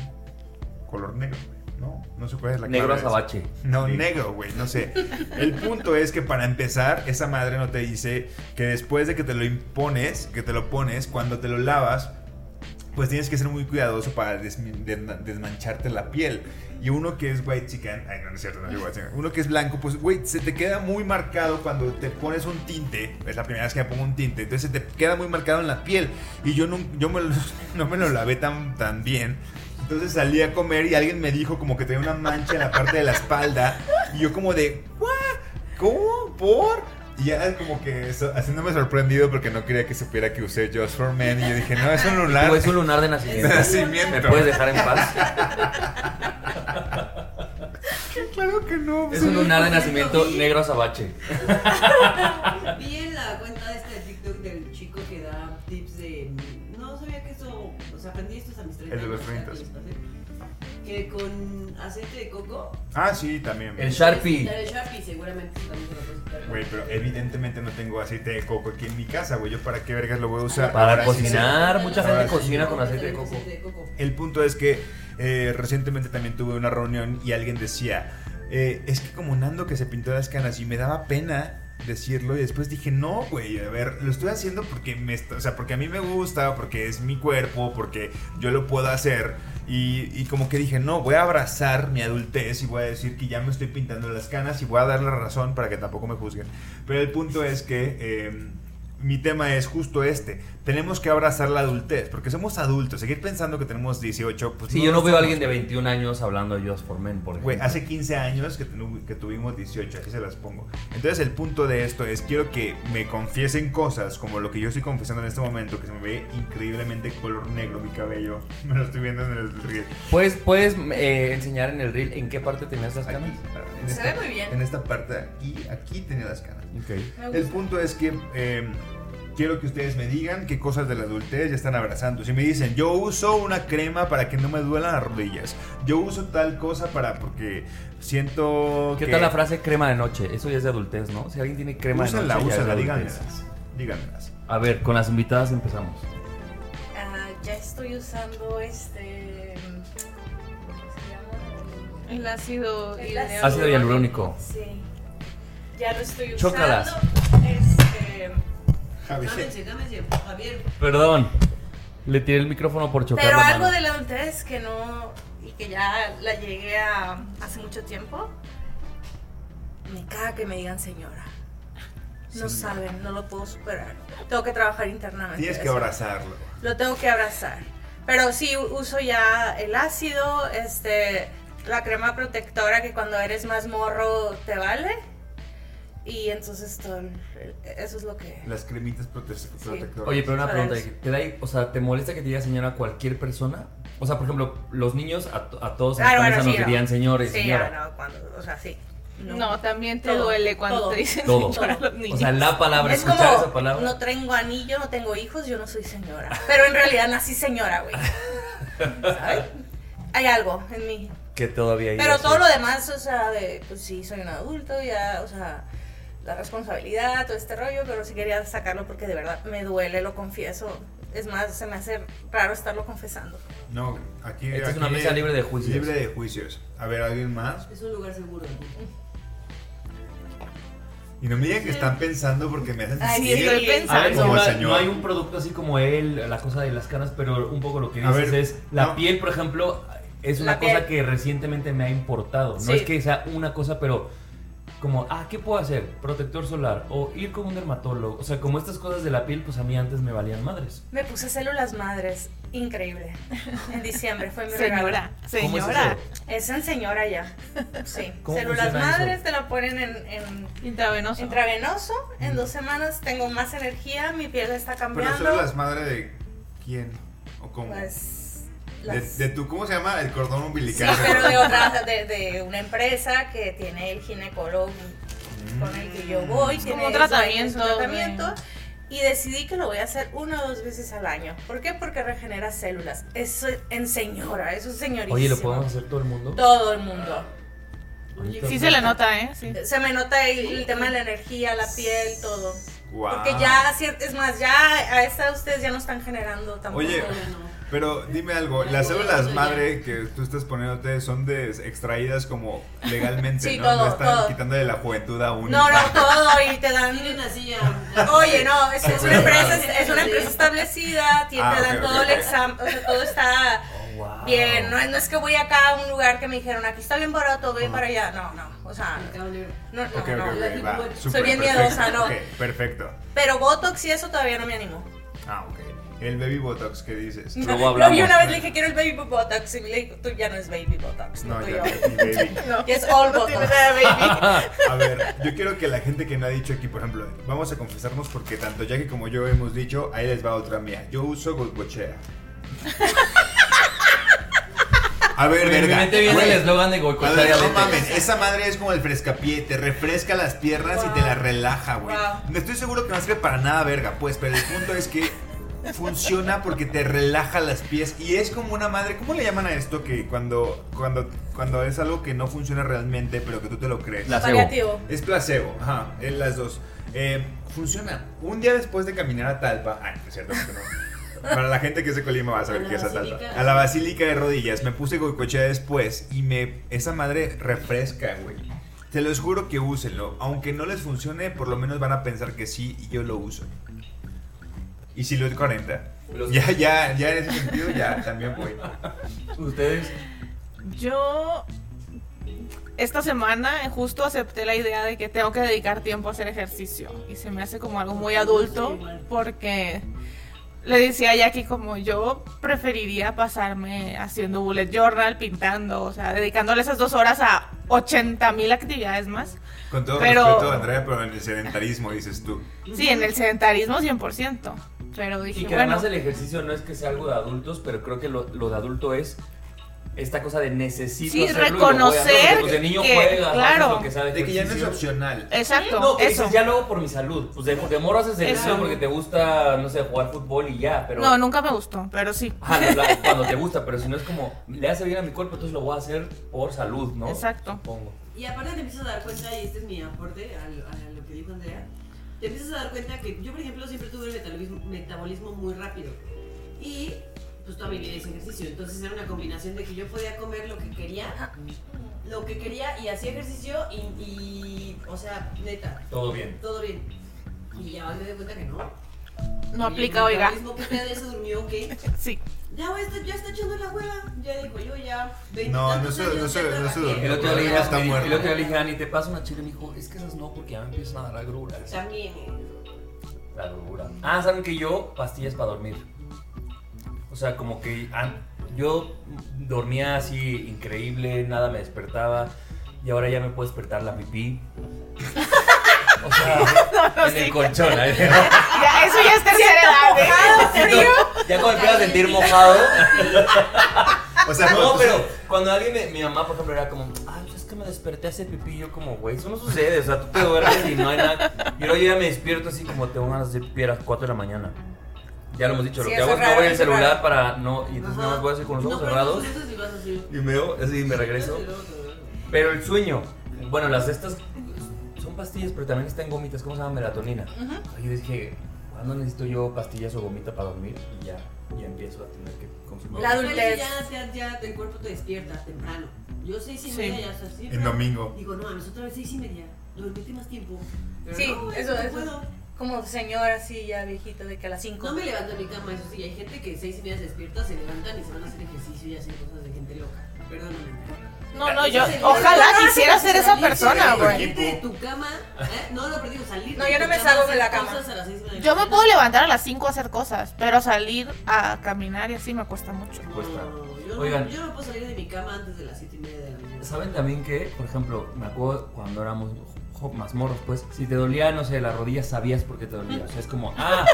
color negro. güey, No, no sé cuál es la Negro azabache. No, negro, güey, no sé. El punto es que para empezar, esa madre no te dice que después de que te lo impones, que te lo pones, cuando te lo lavas, pues tienes que ser muy cuidadoso para desmancharte la piel. Y uno que es white chicken, ay no, no es cierto, no es white chicken. Uno que es blanco, pues güey, se te queda muy marcado cuando te pones un tinte. Es la primera vez que me pongo un tinte, entonces se te queda muy marcado en la piel. Y yo no, yo me lo- <laughs> no me lo lavé tan, tan bien. Entonces salí a comer y alguien me dijo como que tenía una mancha en la parte de la espalda. Y yo como de, ¿what? ¿Cómo? ¿Por? Y ya como que so- haciéndome sorprendido porque no quería que supiera que usé Just for Men. Y yo dije, no, es un lunar. Tú, es un lunar de nacimiento. De nacimiento. ¿Me puedes dejar en paz? Claro que no. Es un lunar de nacimiento negro azabache. Vi en la cuenta de este TikTok del chico que da tips de. Aprendí esto a mis 30 El de los años, 30. que con aceite de coco. Ah, sí, también. El Sharpie. De Sharpie, seguramente también se puedes quitar. Güey, pero evidentemente no tengo aceite de coco aquí en mi casa, güey. ¿Yo para qué vergas lo voy a usar? Para Ahora cocinar, mucha Ahora gente sí. cocina con aceite de coco. Aceite de coco. El punto es que eh, recientemente también tuve una reunión y alguien decía, eh, es que como Nando que se pintó las canas y me daba pena decirlo y después dije, no, güey, a ver, lo estoy haciendo porque me, o sea, porque a mí me gusta, porque es mi cuerpo, porque yo lo puedo hacer y, como que dije, no, voy a abrazar mi adultez y voy a decir que ya me estoy pintando las canas y voy a dar la razón para que tampoco me juzguen. Pero el punto es que... eh, mi tema es justo este. Tenemos que abrazar la adultez, porque somos adultos. Seguir pensando que tenemos 18, pues Sí, yo no veo a alguien de güey. 21 años hablando de Just for Men, por ejemplo. Güey, hace 15 años que, que tuvimos 18, así se las pongo. Entonces el punto de esto es, quiero que me confiesen cosas como lo que yo estoy confesando en este momento, que se me ve increíblemente color negro mi cabello. <laughs> Me lo estoy viendo en el reel. ¿Puedes, puedes eh, enseñar en el reel en qué parte tenías las Aquí, canas? en Se esta- ve muy bien. En esta parte aquí, aquí tenía las canas. Ok. El punto es que eh, quiero que ustedes me digan qué cosas de la adultez ya están abrazando. Si me dicen, yo uso una crema para que no me duelan las rodillas. Yo uso tal cosa para porque siento ¿Qué que... tal la frase crema de noche? Eso ya es de adultez, ¿no? Si alguien tiene crema Úsenla, de noche. úsenla, adultez. díganmelas. Díganmelas. A ver, con las invitadas empezamos. Ah, ya estoy usando este. ¿Cómo se llama? El ácido El hialurónico. Ácido hialurónico. Sí. Ya lo estoy usando. Chócalas. Es Cámense, cámense, Javier. Perdón. Le tiré el micrófono por chocar Pero la algo mano. de la adultez que no. y que ya la llegué a hace mucho tiempo. Me caga que me digan señora. No Señora. saben, no lo puedo superar. Tengo que trabajar internamente. Tienes que eso. abrazarlo. Lo tengo que abrazar. Pero sí uso ya el ácido, este, la crema protectora que cuando eres más morro te vale. Y entonces todo el- eso es lo que. Las cremitas prote- protectoras. Oye, pero una Para pregunta. ¿te da, o sea, ¿te molesta que te diga señora a cualquier persona? O sea, por ejemplo, los niños a, to- a todos en Ah, esta bueno, mesa sí, nos no. dirían señores, Sí, señora. no, cuando, o sea, sí. No, también te Todo, duele cuando todo. te dicen Todo. señora a los niños. O sea, la palabra, Es escuchar como, esa palabra. no tengo anillo, no tengo hijos, yo no soy señora. Pero en realidad nací señora, güey. ¿Sabes? Hay algo en mí. Que todavía hay Pero todo lo demás, o sea, de, pues sí, soy un adulto, ya, o sea, la responsabilidad, todo este rollo, pero sí quería sacarlo porque de verdad me duele, lo confieso. Es más, se me hace raro estarlo confesando. No, aquí. Esta es aquí una mesa libre de juicios. Libre de juicios. A ver, ¿alguien más? Es un lugar seguro. Y no me digan que están pensando porque me hacen Ay, sí, estoy A ver, como no, hay- señor. no hay un producto así como él, la cosa de las canas, pero un poco lo que A dices ver, es, la no. piel, por ejemplo, es una cosa que recientemente me ha importado. No Sí. es que sea una cosa, pero como, ah, ¿qué puedo hacer? Protector solar o ir con un dermatólogo. O sea, como estas cosas de la piel, pues a mí antes me valían madres. Me puse células madres, increíble. En diciembre fue mi Señora, regalo. ¿Cómo es señora. Es en señora ya. Sí. ¿Cómo Células madres eso? te la ponen en, en Intravenoso. intravenoso. En dos semanas tengo más energía, mi piel está Pero cambiando. células madre de quién o cómo. Pues. De, las- de tu, ¿cómo se llama? El cordón Sí, umbilical. pero de otra, <laughs> de, de una empresa que tiene el ginecólogo con el que yo voy. Es tiene como un tratamiento, un tratamiento. Y decidí que lo voy a hacer una o dos veces al año. ¿Por qué? Porque regenera células. Eso en señora, eso es señorísimo. Oye, ¿lo podemos hacer todo el mundo? Todo el mundo. Sí se le nota, ¿eh? Sí. Se me nota el, el tema de la energía, la piel, todo. Porque ya, es más, ya a esta ustedes ya no están generando tampoco. Oye, pero dime algo, las células madre que tú estás poniéndote son de, extraídas como legalmente, Sí, ¿no? todo, no están todo. quitándole la juventud a uno. No, no, <laughs> todo y te dan. Tienen así ya. Oye, no, es, es una empresa, es una empresa establecida, te, Ah, te dan ok, todo ok, el examen, o sea, todo está wow. bien. No, es- no es que voy acá a un lugar que me dijeron, aquí está bien barato, ve para allá. No, no, o sea, no, no, Ok, ok, no. Soy bien perfecto. miedosa, no. Ok, perfecto. Pero Botox y eso todavía no me animo. Ah, ok. El baby botox, ¿qué dices? Luego No, hablamos. yo una vez le dije, quiero el baby Botox. Y me dijo, tú ya no es baby Botox. No, No, ya, yo. mi baby. Ya <laughs> es all No Botox. <laughs> A ver, yo quiero que la gente que no ha dicho aquí, por ejemplo, vamos a confesarnos porque tanto Jackie como yo hemos dicho, ahí les va otra mía. Yo uso Goicochea. A ver, verga. mente bien el eslogan de Goicoechea no mames, esa madre es como el frescapié, te refresca las piernas y te las relaja, güey. Wow. Estoy seguro que no sirve para nada, verga, pues, pero el punto es que funciona porque te relaja las pies y es como una madre, ¿cómo le llaman a esto que cuando cuando cuando es algo que no funciona realmente, pero que tú te lo crees? Placebo. Paliativo. Es placebo, ajá, en las dos. Eh, funciona. Un día después de caminar a Talpa, ay, es cierto que no. Para la gente que es de Colima va a saber qué es a Talpa. A la Basílica de Rodillas, me puse goicochea después y me esa madre refresca, güey. Te los juro que úsenlo. Aunque no les funcione, por lo menos van a pensar que sí y yo lo uso. Y si lo es 40. Los- Ya, ya, ya en ese sentido, ya también voy. Ustedes. Yo esta semana justo acepté la idea de que tengo que dedicar tiempo a hacer ejercicio y se me hace como algo muy adulto porque le decía a Jackie como yo preferiría pasarme haciendo bullet journal, pintando, o sea, dedicándole esas dos horas a 80 mil actividades más. Con todo Pero- respeto, Andrea, pero en el sedentarismo dices tú. Sí, en el sedentarismo 100%. Pero dije, Y que bueno, además el ejercicio no es que sea algo de adultos, pero creo que lo, lo de adulto es esta cosa de necesito Sí, hacerlo y lo voy a hacer, reconocer porque, pues, de niño que- juega, claro. haces lo que sabe De que ya no es opcional. exacto, No, que eso. dices, ya luego por mi salud. Pues de, de morro haces ejercicio porque te gusta, no sé, jugar fútbol y ya, pero... No, nunca me gustó, pero sí. Ajá, no, la- <laughs> cuando te gusta, pero si no es como, le hace bien a mi cuerpo, entonces lo voy a hacer por salud, ¿no? Exacto. Supongo. Y aparte te empiezas a dar cuenta, y este es mi aporte a, lo- a lo que dijo Andrea, te empiezas a dar cuenta que yo, por ejemplo, siempre tuve el metabolismo, metabolismo muy rápido. Y pues toda mi vida hice ejercicio. Entonces era una combinación de que yo podía comer lo que quería, lo que quería y hacía ejercicio y, y, o sea, neta, Todo bien. todo bien. Y ya me doy cuenta que no. No Oye, aplica, el oiga. metabolismo, ¿Qué pedo? ¿Se durmió o qué? <laughs> Sí. Ya, está, ya está echando la hueva. Ya dijo yo, ya. No, no años, no ya no durmió. El otro día le dije, Está muerto. el otro día le dije, Ani, te paso una chile. Me dijo, es que esas no, porque ya me empiezan a dar agruras. También. La agrura. Ah, ¿saben que yo? Pastillas para dormir. O sea, como que an- yo dormía así increíble, nada me despertaba. Y ahora ya me puede despertar la pipí. <laughs> O sea, <laughs> en el colchón. ¿eh? <laughs> Ya, eso ya es tercera edad. ¿eh? Ya cuando empiezas a sentir mojado. <laughs> O sea, no, cuando- pero cuando alguien, me- mi mamá, por ejemplo, era como, ay, pues es que me desperté a hacer pipí. Yo, como, güey, eso no sucede. O sea, tú te duermes y no hay nada. Y luego yo ya me despierto así como tengo ganas de pipí a las 4 de la mañana. Ya lo hemos dicho, lo Sí, que eso hago es no ver el celular raro. para no. Y entonces Ajá. nada más voy así con los ojos No, cerrados. no y me veo, así me regreso. Pero el sueño, bueno, las de estas son pastillas, pero también están gomitas, ¿cómo se llama? Melatonina. Yo dije, ¿cuándo necesito yo pastillas o gomita para dormir? Y ya, ya empiezo a tener que consumir. La adultez. Ya, ya, ya, el cuerpo te despierta temprano. Yo seis y Sí. media ya está así. En domingo. Digo, no, mames, otra vez seis y media. Dormiste más tiempo. Pero Sí, no, eso no es. puedo. Como señora así ya viejito de que a las 5. No me levanto de mi cama, eso sí. Hay gente que seis y media se despierta, se levantan y se van a hacer ejercicio y hacen cosas de gente loca. Perdóname. No, no, yo ojalá quisiera ser esa persona, güey. de tu cama, ¿eh? No, no, pero digo, salir No, yo no me salgo de la cama. Yo me puedo levantar a las 5 a hacer cosas, pero salir a caminar y así me cuesta mucho. Cuesta. No, yo, Oigan. no, yo no puedo salir de mi cama antes de las siete y media de la mañana. ¿Saben también que, por ejemplo, me acuerdo cuando éramos más morros, pues, si te dolía, no sé, la rodilla, sabías por qué te dolía. O sea, es como, ah,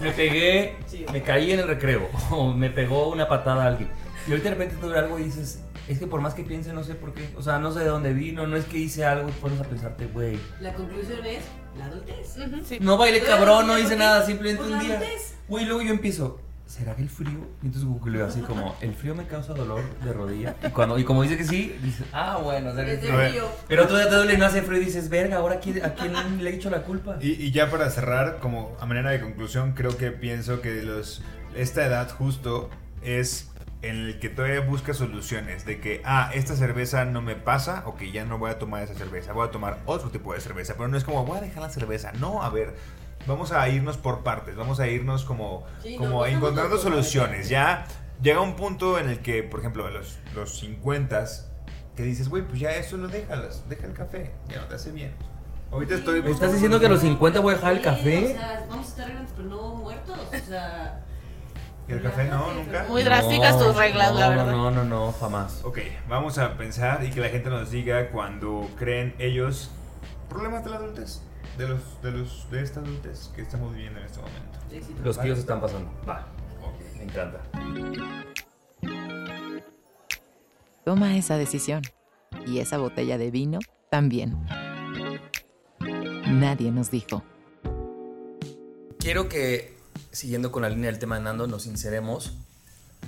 me pegué, me caí en el recreo, <laughs> o me pegó una patada a alguien. Y ahorita de repente te duele algo y dices, es que por más que piense, no sé por qué. O sea, no sé de dónde vino, no es que hice algo y pones a pensarte, güey. La conclusión es la adultez. Sí. No bailé cabrón, no ¿por hice nada, simplemente Por un la día. Güey, luego yo empiezo, ¿será que el frío? Y entonces googleo así como, <laughs> ¿el frío me causa dolor de rodilla? Y, cuando, y como dice que sí, dices, ah, bueno, o sea, Es frío. Pero todavía te duele y no hace frío y dices, verga, ahora ¿a quién, a quién le he hecho la culpa? Y, y ya para cerrar, como a manera de conclusión, creo que pienso que los esta edad justo es en el que todavía busca soluciones de que, ah, esta cerveza no me pasa, ok, ya no voy a tomar esa cerveza, voy a tomar otro tipo de cerveza, pero no es como, voy a dejar la cerveza, no, a ver, vamos a irnos por partes, vamos a irnos como, Sí, como no, encontrando soluciones, ya llega un punto en el que, por ejemplo, a los, los 50 que dices, güey, pues ya eso lo déjalas, deja el café, ya no te hace bien. Ahorita estoy... ¿Me estás diciendo que a los 50 voy a dejar el Sí, café? O sea, vamos a estar grandes, pero no muertos. O sea. ¿Y el café no, nunca? Muy drásticas tus reglas, no, la verdad. No, no, no, jamás. Ok, vamos a pensar y que la gente nos diga cuando creen ellos problemas de la adultez, de los, de los, de esta adultez que estamos viviendo en este momento. Los que ellos están pasando. Va. Me encanta. Toma esa decisión. Y esa botella de vino también. Nadie nos dijo. Quiero que, siguiendo con la línea del tema de Nando, nos sinceremos.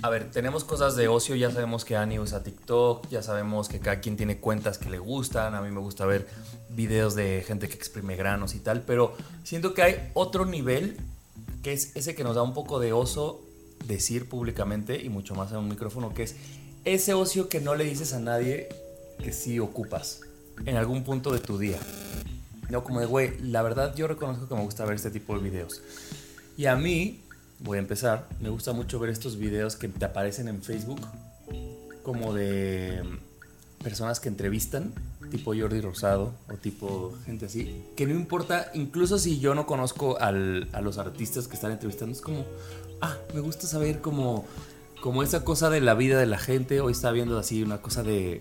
A ver, tenemos cosas de ocio, ya sabemos que Ani usa TikTok, ya sabemos que cada quien tiene cuentas que le gustan, a mí me gusta ver videos de gente que exprime granos y tal, pero siento que hay otro nivel, que es ese que nos da un poco de oso decir públicamente y mucho más en un micrófono, que es ese ocio que no le dices a nadie que sí ocupas en algún punto de tu día. No, como de, güey, la verdad yo reconozco que me gusta ver este tipo de videos. Y a mí, voy a empezar, me gusta mucho ver estos videos que te aparecen en Facebook, como de personas que entrevistan, tipo Jordi Rosado o tipo gente así, que no importa, incluso si yo no conozco a los artistas que están entrevistando, es como, ah, me gusta saber como, como esa cosa de la vida de la gente, hoy está viendo así una cosa de,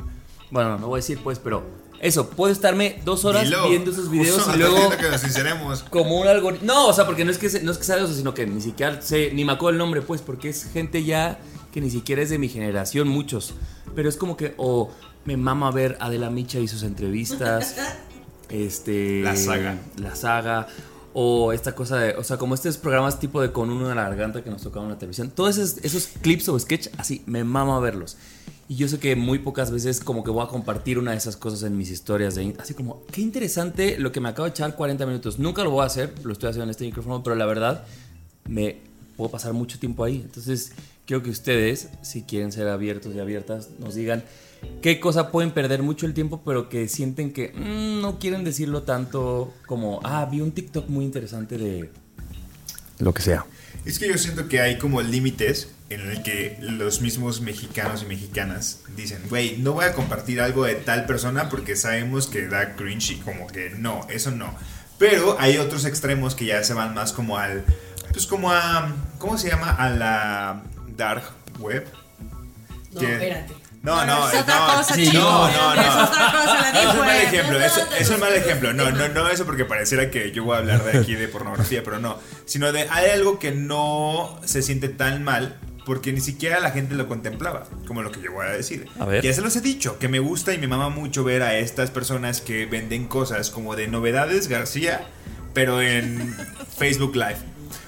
bueno, no voy a decir pues, pero eso, puedo estarme dos horas Dilo. viendo esos videos y luego que nos como un algoritmo. No, o sea, porque no es que no es que sea eso, sino que ni siquiera sé, ni me acuerdo el nombre, pues, porque es gente ya que ni siquiera es de mi generación, muchos. Pero es como que, o me mama ver a Adela Micha y sus entrevistas. <laughs> este. La saga. La saga. O esta cosa de. O sea, como estos programas tipo de con uno en la garganta que nos tocaban en la televisión. Todos esos, esos clips o sketch, así, me mama verlos. Y yo sé que muy pocas veces como que voy a compartir una de esas cosas en mis historias de in- así como, qué interesante lo que me acabo de echar 40 minutos. Nunca lo voy a hacer, lo estoy haciendo en este micrófono, pero la verdad me puedo pasar mucho tiempo ahí. Entonces, quiero que ustedes, si quieren ser abiertos y abiertas, nos digan qué cosa pueden perder mucho el tiempo, pero que sienten que mm, no quieren decirlo tanto como, ah, vi un TikTok muy interesante de lo que sea. Es que yo siento que hay como límites en el que los mismos mexicanos y mexicanas dicen, güey, no voy a compartir algo de tal persona porque sabemos que da cringe y como que no, eso no. Pero hay otros extremos que ya se van más como al, pues como a, ¿cómo se llama? A la dark web. No, Que- espérate. No, no, es otra no, cosa, sí, no, no, no. Es otra cosa, la Es un mal ejemplo, es, es un mal ejemplo. No, no, no eso porque pareciera que yo voy a hablar de aquí de pornografía, pero no. Sino de hay algo que no se siente tan mal porque ni siquiera la gente lo contemplaba, como lo que yo voy a decir. A ver. Ya se los he dicho, que me gusta y me mama mucho ver a estas personas que venden cosas como de novedades García, pero en <laughs> Facebook Live.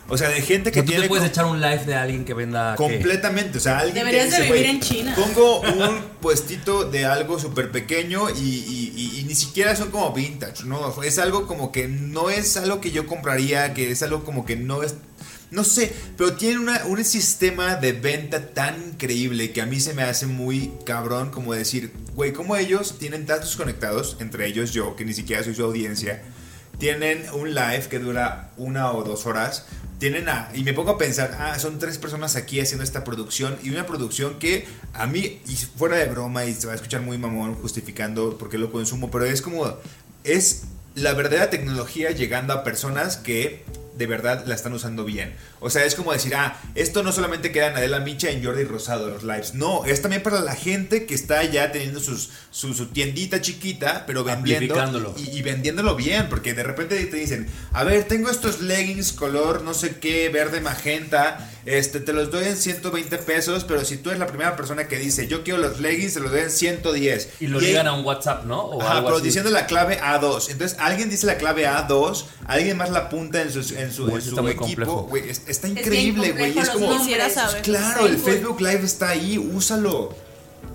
O sea, de gente que tú tiene te puedes echar un live de alguien que venda... ¿qué? Completamente, o sea, alguien Deberías que de vivir "Güey, en China". Pongo <laughs> un puestito de algo súper pequeño y, y- y- y ni siquiera son como vintage, ¿no? Es algo como que no es algo que yo compraría, que es algo como que no es... No sé, pero tiene una- un sistema de venta tan increíble que a mí se me hace muy cabrón como decir, güey, como ellos tienen datos conectados, entre ellos yo, que ni siquiera soy su audiencia, tienen un live que dura una o dos horas. Tienen a, y me pongo a pensar, ah, son tres personas aquí haciendo esta producción y una producción que a mí, y fuera de broma, y se va a escuchar muy mamón justificando por qué lo consumo, pero es como, es la verdadera tecnología llegando a personas que de verdad la están usando bien. O sea, es como decir, ah, esto no solamente queda en Adela Micha y en Jordi Rosado los lives. No, es también para la gente que está ya teniendo sus, su, su tiendita chiquita, pero vendiendo. Y, y vendiéndolo bien, porque de repente te dicen, a ver, tengo estos leggings color no sé qué, verde magenta, este, te los doy en 120 pesos, pero si tú eres la primera persona que dice, yo quiero los leggings, se los doy en 110. Y lo ligan a un WhatsApp, ¿no? O Ajá, algo pero así. diciendo la clave A2. Entonces, alguien dice la clave A2, alguien más la apunta en su, en su, Uy, en su está equipo. Güey, es- está increíble, güey. Es los como, saber. claro, el. Facebook Live está ahí, úsalo.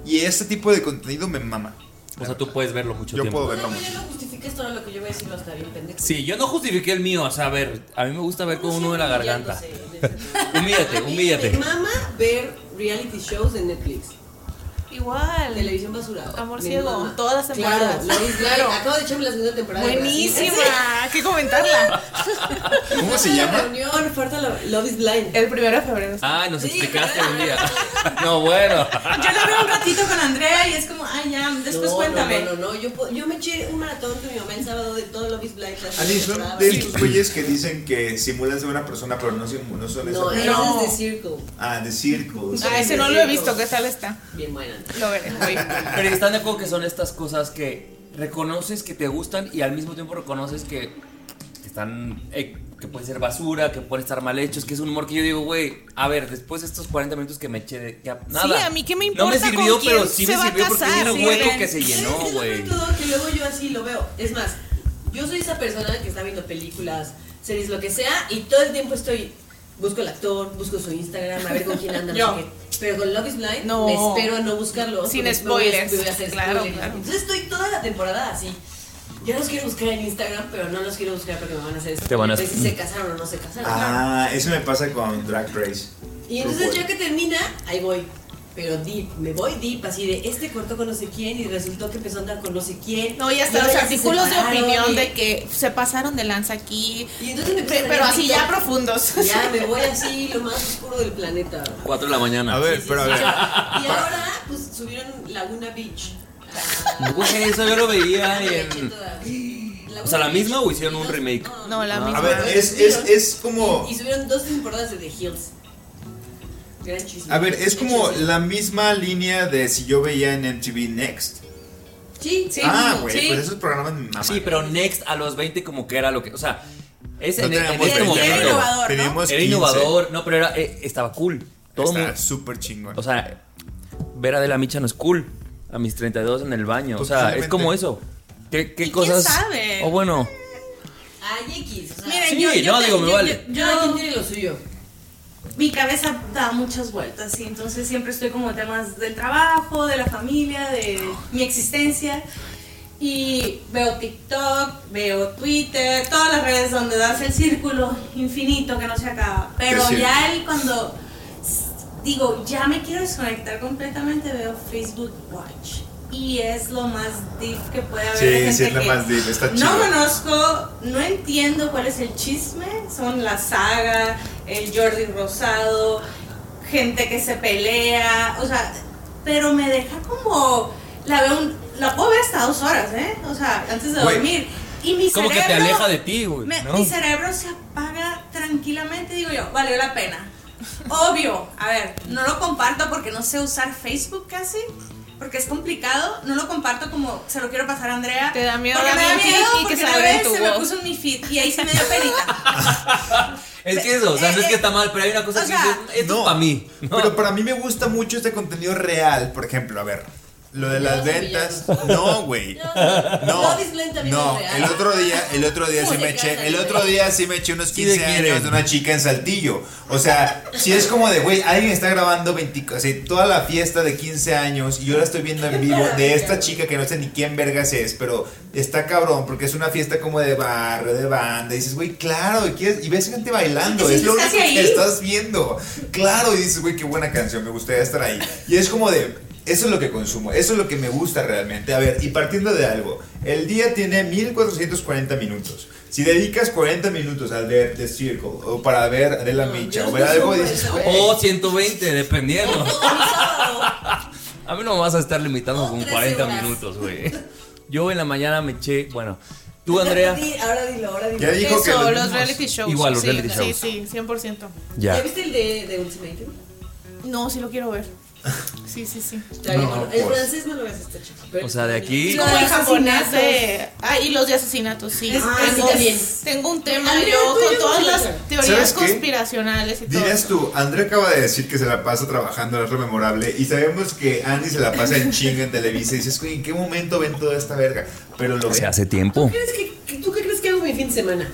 Y este tipo de contenido me mama. O sea, tú puedes verlo mucho Yo tiempo. puedo No, verlo no, mucho. ya no justifiques todo lo que yo voy a decir, bien pendejo. Sí, yo no justifiqué el mío, o sea, a ver, a mí me gusta ver con uno en la <laughs> garganta. Humíllate, humíllate. Me mama ver reality shows de Netflix. Igual. Televisión basura. Amor ciego, todas las temporadas. Claro, la Claro. Acabo de echarme la segunda temporada. Buenísima, <laughs> hay que comentarla. ¿Cómo se La llama? reunión, falta lo- Love is Blind. El primero de febrero. Ay, nos Sí, explicaste claro. un día. <laughs> No, bueno. Yo lo veo un ratito con Andrea y es como, ay, ya, después no, cuéntame. No, no, no, yo, me eché un maratón con mi mamá el sábado de todo Love is Blind. la Ali, son de estos güeyes que dicen que simulan ser una persona, pero no, sim- no son esa No, ese es de Circle. Ah, de Circles. Ah, ese no lo he visto, ¿qué tal está? Bien buena. Lo veré. voy. Pero están de acuerdo que son estas cosas que reconoces que te gustan y al mismo tiempo reconoces que están. eh, que pueden ser basura, que pueden estar mal hechos, que es un humor que yo digo, güey, a ver, después de estos 40 minutos que me eché de. Ya, nada. a mí qué me No me importa sirvió, con pero sí me sirvió porque era un sí, hueco que se llenó, ¿Sabes qué es lo güey. todo? Que luego yo así lo veo. Es más, yo soy esa persona que está viendo películas, series, lo que sea, y todo el tiempo estoy. Busco el actor, busco su Instagram, a ver con quién anda. no <laughs> Yo. sé qué. Pero con Love is Blind No. me espero a no buscarlo. Sin voy a- spoilers. me voy a hacer Claro, spoilers. claro. Entonces estoy toda la temporada así. Ya los quiero buscar en Instagram, pero no los quiero buscar porque me van a hacer Te van a- si se casaron o no se casaron. Ah, eso me pasa con Drag Race. Y entonces ya que termina, ahí voy. Pero deep, me voy deep, así de este cortó con no sé quién y resultó que empezó a andar con no sé quién. No, y hasta los artículos de opinión y- de que se pasaron de lanza aquí. Y entonces me Pero salir así ya profundos. <laughs> Ya me voy así, lo más oscuro del planeta. 4 de la mañana. A ver, pero a ver. Y ahora, pues subieron Laguna Beach. Ah, Güey, eso yo lo veía en. O sea, ¿la misma o hicieron un remake? No, la Ah. misma. A ver, es, es, es como. Y subieron dos temporadas de The Hills. Gran chisme. A ver, es como la misma línea de si yo veía en MTV Next. Sí, sí. ah, güey, sí. pues esos programas me maman. Sí, pero Next a los 20 como que era lo que. O sea, es No en, en teníamos este 20, momento. pero innovador, ¿no? teníamos Era 15. innovador. No, pero era, eh, estaba cool. Todo Está mundo. súper chingón. O sea, ver a De la Micha no es cool. A mis 32 en el baño. O sea, es como eso. ¿Qué, qué ¿Y quién cosas? sabe? O bueno. Ay, X. O sea, Miren, Sí, yo, yo no, te- digo, me yo- vale. yo- cada yo- quien tiene lo suyo. Mi cabeza da muchas vueltas y entonces siempre estoy como temas del trabajo, de la familia, de mi existencia. Y veo TikTok, veo Twitter, todas las redes donde das el círculo infinito que no se acaba. Pero cierto. ya el cuando digo, ya me quiero desconectar completamente, veo Facebook Watch. Y es lo más diff que puede haber. Sí, gente sí, es lo que más diff, está chido. No conozco, no entiendo cuál es el chisme. Son la saga, el Jordi Rosado, gente que se pelea, o sea, pero me deja como. La veo, un- la puedo ver hasta dos horas, ¿eh? O sea, antes de dormir. Y mi como que te aleja de ti, güey, ¿no? Mi cerebro se apaga tranquilamente, digo yo, valió la pena. Obvio, a ver, no lo comparto porque no sé usar Facebook casi. Porque es complicado, no lo comparto como se lo quiero pasar a Andrea. Te da miedo porque me da miedo y que porque salga una vez se me puso en mi feed y ahí se me dio penita. <laughs> Es que eso, o sea, no es que está mal, pero hay una cosa o que sea, es para mí. Pero para mí me gusta mucho este contenido real. Por ejemplo, a ver, lo de las ventas. No, güey. <laughs> No, no. El otro día, el otro día sí ¿Cómo me eché, el otro día sí me eché unos Sí te 15 quieren. años de una chica en Saltillo. O sea, si es como de, güey, alguien está grabando 20, o sea, toda la fiesta de 15 años y yo la estoy viendo en vivo de esta chica que no sé ni quién vergas es, pero está cabrón porque es una fiesta como de barrio, de banda. Y dices, güey, claro, y, quieres- y ves gente bailando, ¿Te es lo único que estás viendo. Claro, y dices, güey, qué buena canción, me gustaría estar ahí. Y es como de, eso es lo que consumo, eso es lo que me gusta realmente. A ver, y partiendo de algo, el día tiene 1440 minutos. Si dedicas 40 minutos al ver The Circle, o para ver Adela Micha, o ver algo, dices, güey. O 120, dependiendo. <laughs> A mí no me vas a estar limitando con 40 minutos, güey. Yo en la mañana me eché, bueno, tú Andrea, Ahora dilo, ahora dilo. Ya dijo que Eso, los los mismos. reality shows. Igual, los sí, reality sí, shows. Sí, 100%. ¿Ya ya. viste el de, de Ultimatum? No, sí lo quiero ver. Sí, sí, sí. Está bien, No, bueno, el pues. francés no lo ves este chico. O sea, de aquí- Sí, como el japonés de. Ah, y los de asesinatos, sí. Ah, sí, tengo, también. tengo un tema Andrea, yo tú y con todas las teorías ¿Sabes qué? conspiracionales y todo. Dirías tú, Andrea acaba de decir que se la pasa trabajando en lo memorable y sabemos que Andy se la pasa en chinga en Televisa y dices, güey, ¿en qué momento ven toda esta verga? Pero lo Se ve. hace tiempo. ¿Crees que- que- ¿Tú qué crees que hago mi fin de semana?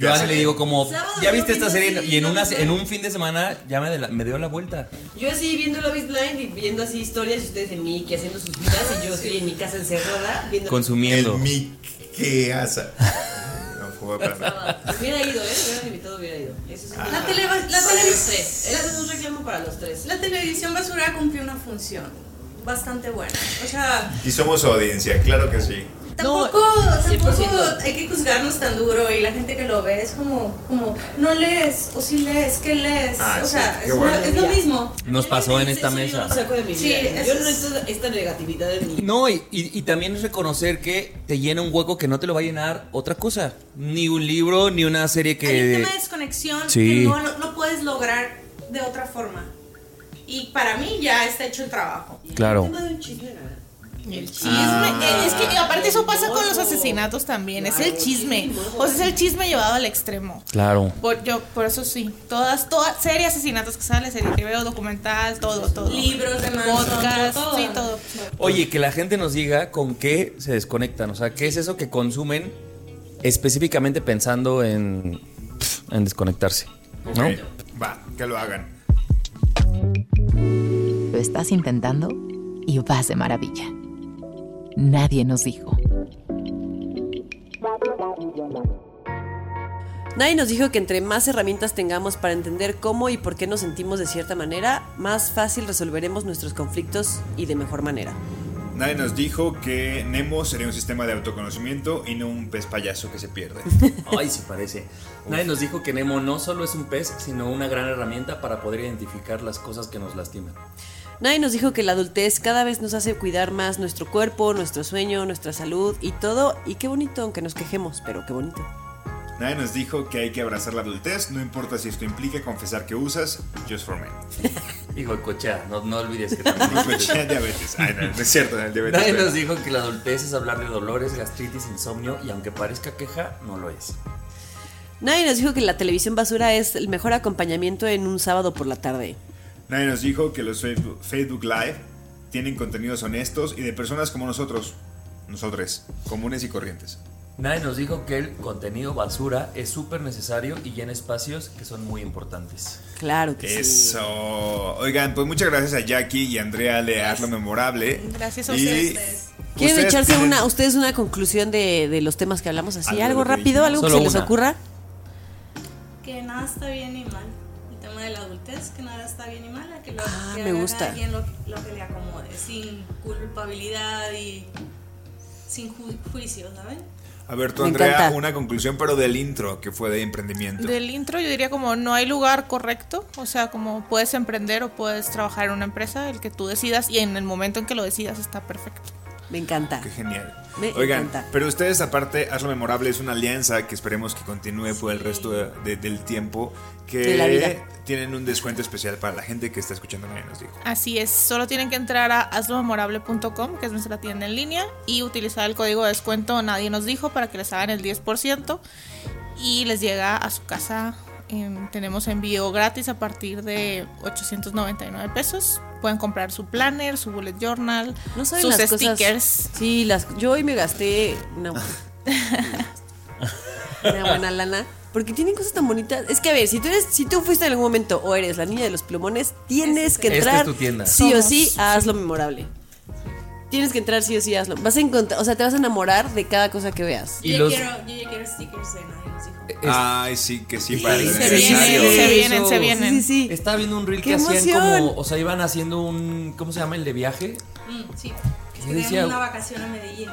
Yo a Ani le digo como, ¿ya viste esta serie? Y en, una, en un fin de semana ya me, de la- me dio la vuelta. Yo así viendo Love is Blind y viendo así historias y ustedes en Mickey haciendo sus vidas y yo <laughs> estoy en mi casa encerrada viendo Consumiendo. El mi que asa. No fue para nada. Ah, Hubiera ido, ¿eh? Me hubieran invitado, hubiera ido. Eso es La tele- la televisión- tres. Él hace un reclamo para los tres. La televisión basura cumplió una función bastante buena. O sea, Y somos audiencia, claro que sí. Tampoco, 100%. tampoco hay que juzgarnos tan duro y la gente que lo ve es como, como no lees o si lees, ¿qué lees? Ah, o sí, sea, qué es, bueno. una- es lo mismo. Nos pasó en esta mesa. lo saco de mi Sí, vida. eso yo no es- necesito esta negatividad en mi No, y, y- y también es reconocer que te llena un hueco que no te lo va a llenar otra cosa. Ni un libro, ni una serie Hay un que... tema de desconexión Sí. que no, no, no puedes lograr de otra forma. Y para mí ya está hecho el trabajo. Claro. tema de un chisme, ¿verdad? El chisme. Ah. Es que aparte eso pasa con los asesinatos también. Es el chisme. O sea, es el chisme llevado al extremo. Claro. Por, yo, por eso sí. Todas, todas, serie de asesinatos que sale, serie de video, documental, todo, todo. Libros de podcast, todo. sí, todo. Oye, que la gente nos diga con qué se desconectan. O sea, ¿qué es eso que consumen específicamente pensando en, en desconectarse? ¿no? Va, que lo hagan. Lo estás intentando y vas de maravilla. Nadie nos dijo. Nadie nos dijo que entre más herramientas tengamos para entender cómo y por qué nos sentimos de cierta manera, más fácil resolveremos nuestros conflictos y de mejor manera. Nadie nos dijo que Nemo sería un sistema de autoconocimiento y no un pez payaso que se pierde. <laughs> Ay, se parece. Nadie nos dijo que Nemo no solo es un pez, sino una gran herramienta para poder identificar las cosas que nos lastiman. Nadie nos dijo que la adultez cada vez nos hace cuidar más nuestro cuerpo, nuestro sueño, nuestra salud y todo. Y qué bonito, aunque nos quejemos, pero qué bonito. Nadie nos dijo que hay que abrazar la adultez, no importa si esto implica confesar que usas Just for Men. Hijo <laughs> de cochea, no, no olvides que <laughs> también. No, cochea diabetes. Ay, no, no es cierto, el diabetes. Nadie pero- nos dijo que la adultez es hablar de dolores, gastritis, insomnio y aunque parezca queja, no lo es. Nadie nos dijo que la televisión basura es el mejor acompañamiento en un sábado por la tarde. Nadie nos dijo que los Facebook, Facebook Live tienen contenidos honestos y de personas como nosotros, nosotros, comunes y corrientes. Nadie nos dijo que el contenido basura es súper necesario y llena espacios que son muy importantes. Claro que sí. Eso. Oigan, pues muchas gracias a Jackie y Andrea de Hazlo Memorable. Gracias a Y ustedes. ¿Quieren ustedes echarse tienen- una, ustedes una conclusión de, de los temas que hablamos así? Algo de ¿Algo lo que rápido? ¿Algo que se les ocurra? Que nada está bien ni mal. Tema de la adultez, que nada está bien y mala, que lo Ah, que me haga gusta. lo, lo que le acomode, sin culpabilidad y sin ju- juicio, ¿saben? A ver, tú, Me Andrea, encanta. una conclusión, pero del intro, que fue de emprendimiento. Del intro yo diría como no hay lugar correcto, o sea, como puedes emprender o puedes trabajar en una empresa, el que tú decidas y en el momento en que lo decidas está perfecto. Me encanta. Qué genial. Me Oigan, encanta. pero ustedes aparte, Hazlo Memorable es una alianza que esperemos que continúe por el resto de- de- del tiempo, que De la vida. tienen un descuento especial para la gente que está escuchando Nadie nos dijo. Así es, solo tienen que entrar a hazlomemorable.com, que es nuestra tienda en línea, y utilizar el código de descuento Nadie nos dijo para que les hagan el 10% y les llega a su casa. em, tenemos envío gratis a partir de 899 pesos. Pueden comprar su planner, su bullet journal, No sus las cosas- stickers. Sí, las, yo hoy me gasté una, <laughs> una buena lana. Porque tienen cosas tan bonitas. Es que a ver, si tú eres, si tú fuiste en algún momento o eres la niña de los plumones, tienes que Esta es entrar tu tienda. sí o sí hazlo memorable. Tienes que entrar sí o sí hazlo. Vas a encontrar, o sea, te vas a enamorar de cada cosa que veas. Y yo, los- ya quiero, yo ya quiero stickers de nadie nos dijo. Ay, sí, que sí, para el Sí, Se aniversario. vienen, se vienen, se Sí, vienen. sí, sí. Estaba viendo un reel ¡Qué que hacían emoción! como, o sea, iban haciendo un, ¿cómo se llama? El de viaje. Mm, sí. Que tenemos decía- una vacación a Medellín.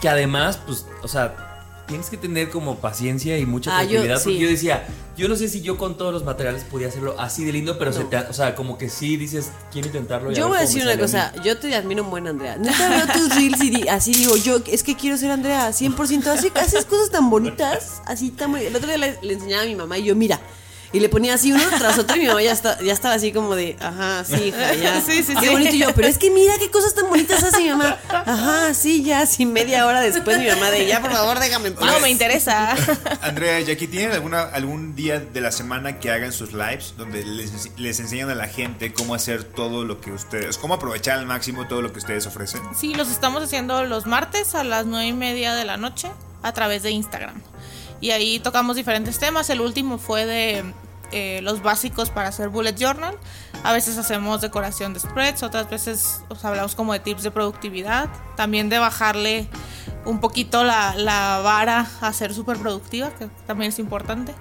Que además, pues, o sea, tienes que tener como paciencia y mucha Ah, yo- porque sí. yo decía, yo no sé si yo con todos los materiales podía hacerlo así de lindo, pero se te, o sea, como que sí dices, quiero intentarlo. y Yo voy a decir una cosa, yo te admiro un buen Andrea. Neta veo tus reels y di- así digo, yo es que quiero ser Andrea, 100%. Hace, haces cosas tan bonitas, así tan bonitas. El otro día le, le enseñaba a mi mamá y yo, mira. Y le ponía así uno tras otro y mi mamá ya, está, ya estaba así como de, ajá, sí, hija, ya. <laughs> Sí, sí, Qué sí. bonito y yo, pero es que mira qué cosas tan bonitas hace mi mamá. <laughs> Ajá, sí, ya, así media hora después mi mamá de, ya, por favor, déjame en paz. No, me interesa. <laughs> Andrea y Jackie, ¿tienen alguna, algún día de la semana que hagan sus lives donde les, les enseñan a la gente cómo hacer todo lo que ustedes, cómo aprovechar al máximo todo lo que ustedes ofrecen? Sí, los estamos haciendo los martes a las nueve y media de la noche a través de Instagram. Y ahí tocamos diferentes temas. El último fue de eh, los básicos para hacer bullet journal. A veces hacemos decoración de spreads, otras veces os hablamos como de tips de productividad. También de bajarle un poquito la, la vara a ser súper productiva, que también es importante.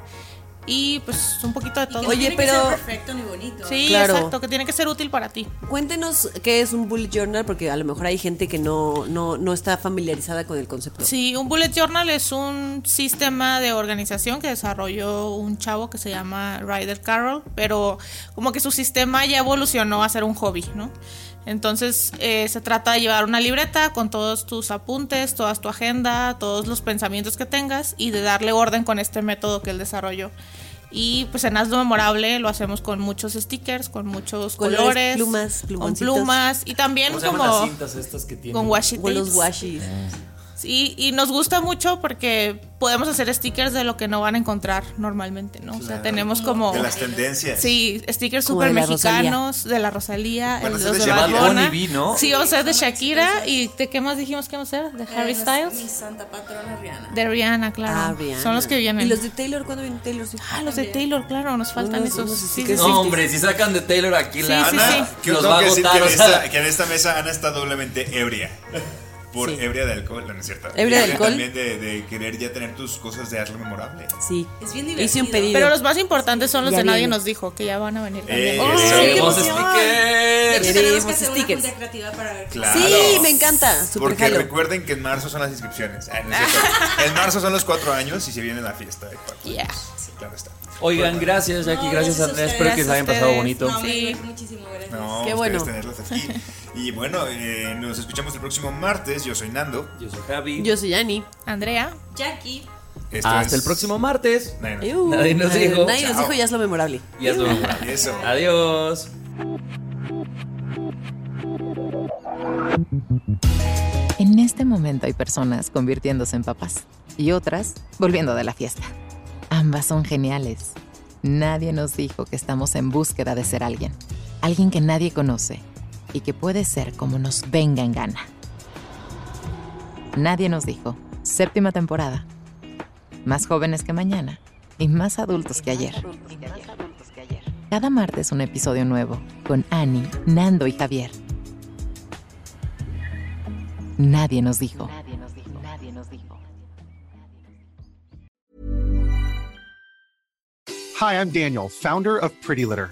Y pues un poquito de Y que todo. Oye, tiene pero- Que ser perfecto ni bonito. Sí, Claro. exacto, que tiene que ser útil para ti. Cuéntenos qué es un bullet journal, porque a lo mejor hay gente que no, no, no está familiarizada con el concepto. Sí, un bullet journal es un sistema de organización que desarrolló un chavo que se llama Ryder Carroll, pero como que su sistema ya evolucionó a ser un hobby, ¿no? Entonces eh, se trata de llevar una libreta con todos tus apuntes, toda tu agenda, todos los pensamientos que tengas y de darle orden con este método que él desarrolló. Y pues en Hazlo Memorable lo hacemos con muchos stickers, con muchos Colores, colores, plumas, con plumoncitos. plumas y también ¿Cómo se como las cintas estas que tienen? con washi O los tapes. washis. Sí, y nos gusta mucho porque podemos hacer stickers de lo que no van a encontrar normalmente, ¿no? O sea, tenemos como... De las tendencias. Sí, stickers súper mexicanos, de la Rosalía, a el los de de Shakira. Bad Bad Bunny, Bunny. vi, ¿no? Sí, vamos a ser de Shakira. ¿Y de qué más dijimos que vamos a ser? ¿De Harry Eh, Styles? Mi santa patrona Rihanna. De Rihanna, claro. Ah, Rihanna. Son los que vienen. ¿Y los de Taylor cuándo vienen Taylor? Sí. Ah, los de Taylor, claro, nos faltan Unos- esos. unos Sí, stickers. sí. No, hombre, si sacan de Taylor aquí la Ana, sí. Que los va a agotar, o sea. que en esta mesa Ana está doblemente ebria. Por Sí. ebria de alcohol, no, no es cierto. ¿Ebria de alcohol? También de, de querer ya tener tus cosas de hazlo memorable. Sí. Es bien Hice un divertido. pedido. Pero los más importantes son los Ya de Nadie nos dijo, que ya van a venir Eh. De stickers. Queremos que hacer una stickers. junta creativa para ver. Claro. Sí, me encanta. Super Porque jalo. recuerden que en marzo son las inscripciones. Ah, no es cierto. <laughs> en marzo son los cuatro años y se viene la fiesta de cuatro Yeah. años. Sí, claro está. Oigan, gracias Jackie, No, gracias Andrea, espero que se hayan pasado bonito. No, me Sí. divertí muchísimo, gracias. No, Qué ustedes bueno. tenerlos aquí. <laughs> Y bueno, eh, nos escuchamos el próximo martes. Yo soy Nando. Yo soy Javi. Yo soy Yani. Andrea. Jackie. Esto Hasta es- el próximo martes. Nadie nos- Iu, Nadie nos dijo. Nadie nos dijo ya es lo memorable. Y hazlo memorable. Eso. Adiós. En este momento hay personas convirtiéndose en papás y otras volviendo de la fiesta. Ambas son geniales. Nadie nos dijo que estamos en búsqueda de ser alguien. Alguien que nadie conoce y que puede ser como nos venga en gana. Nadie nos dijo. Séptima temporada. Más jóvenes que mañana y más adultos que ayer. Cada martes un episodio nuevo con Annie, Nando y Javier. Nadie nos dijo. Hi, I'm Daniel, founder of Pretty Litter.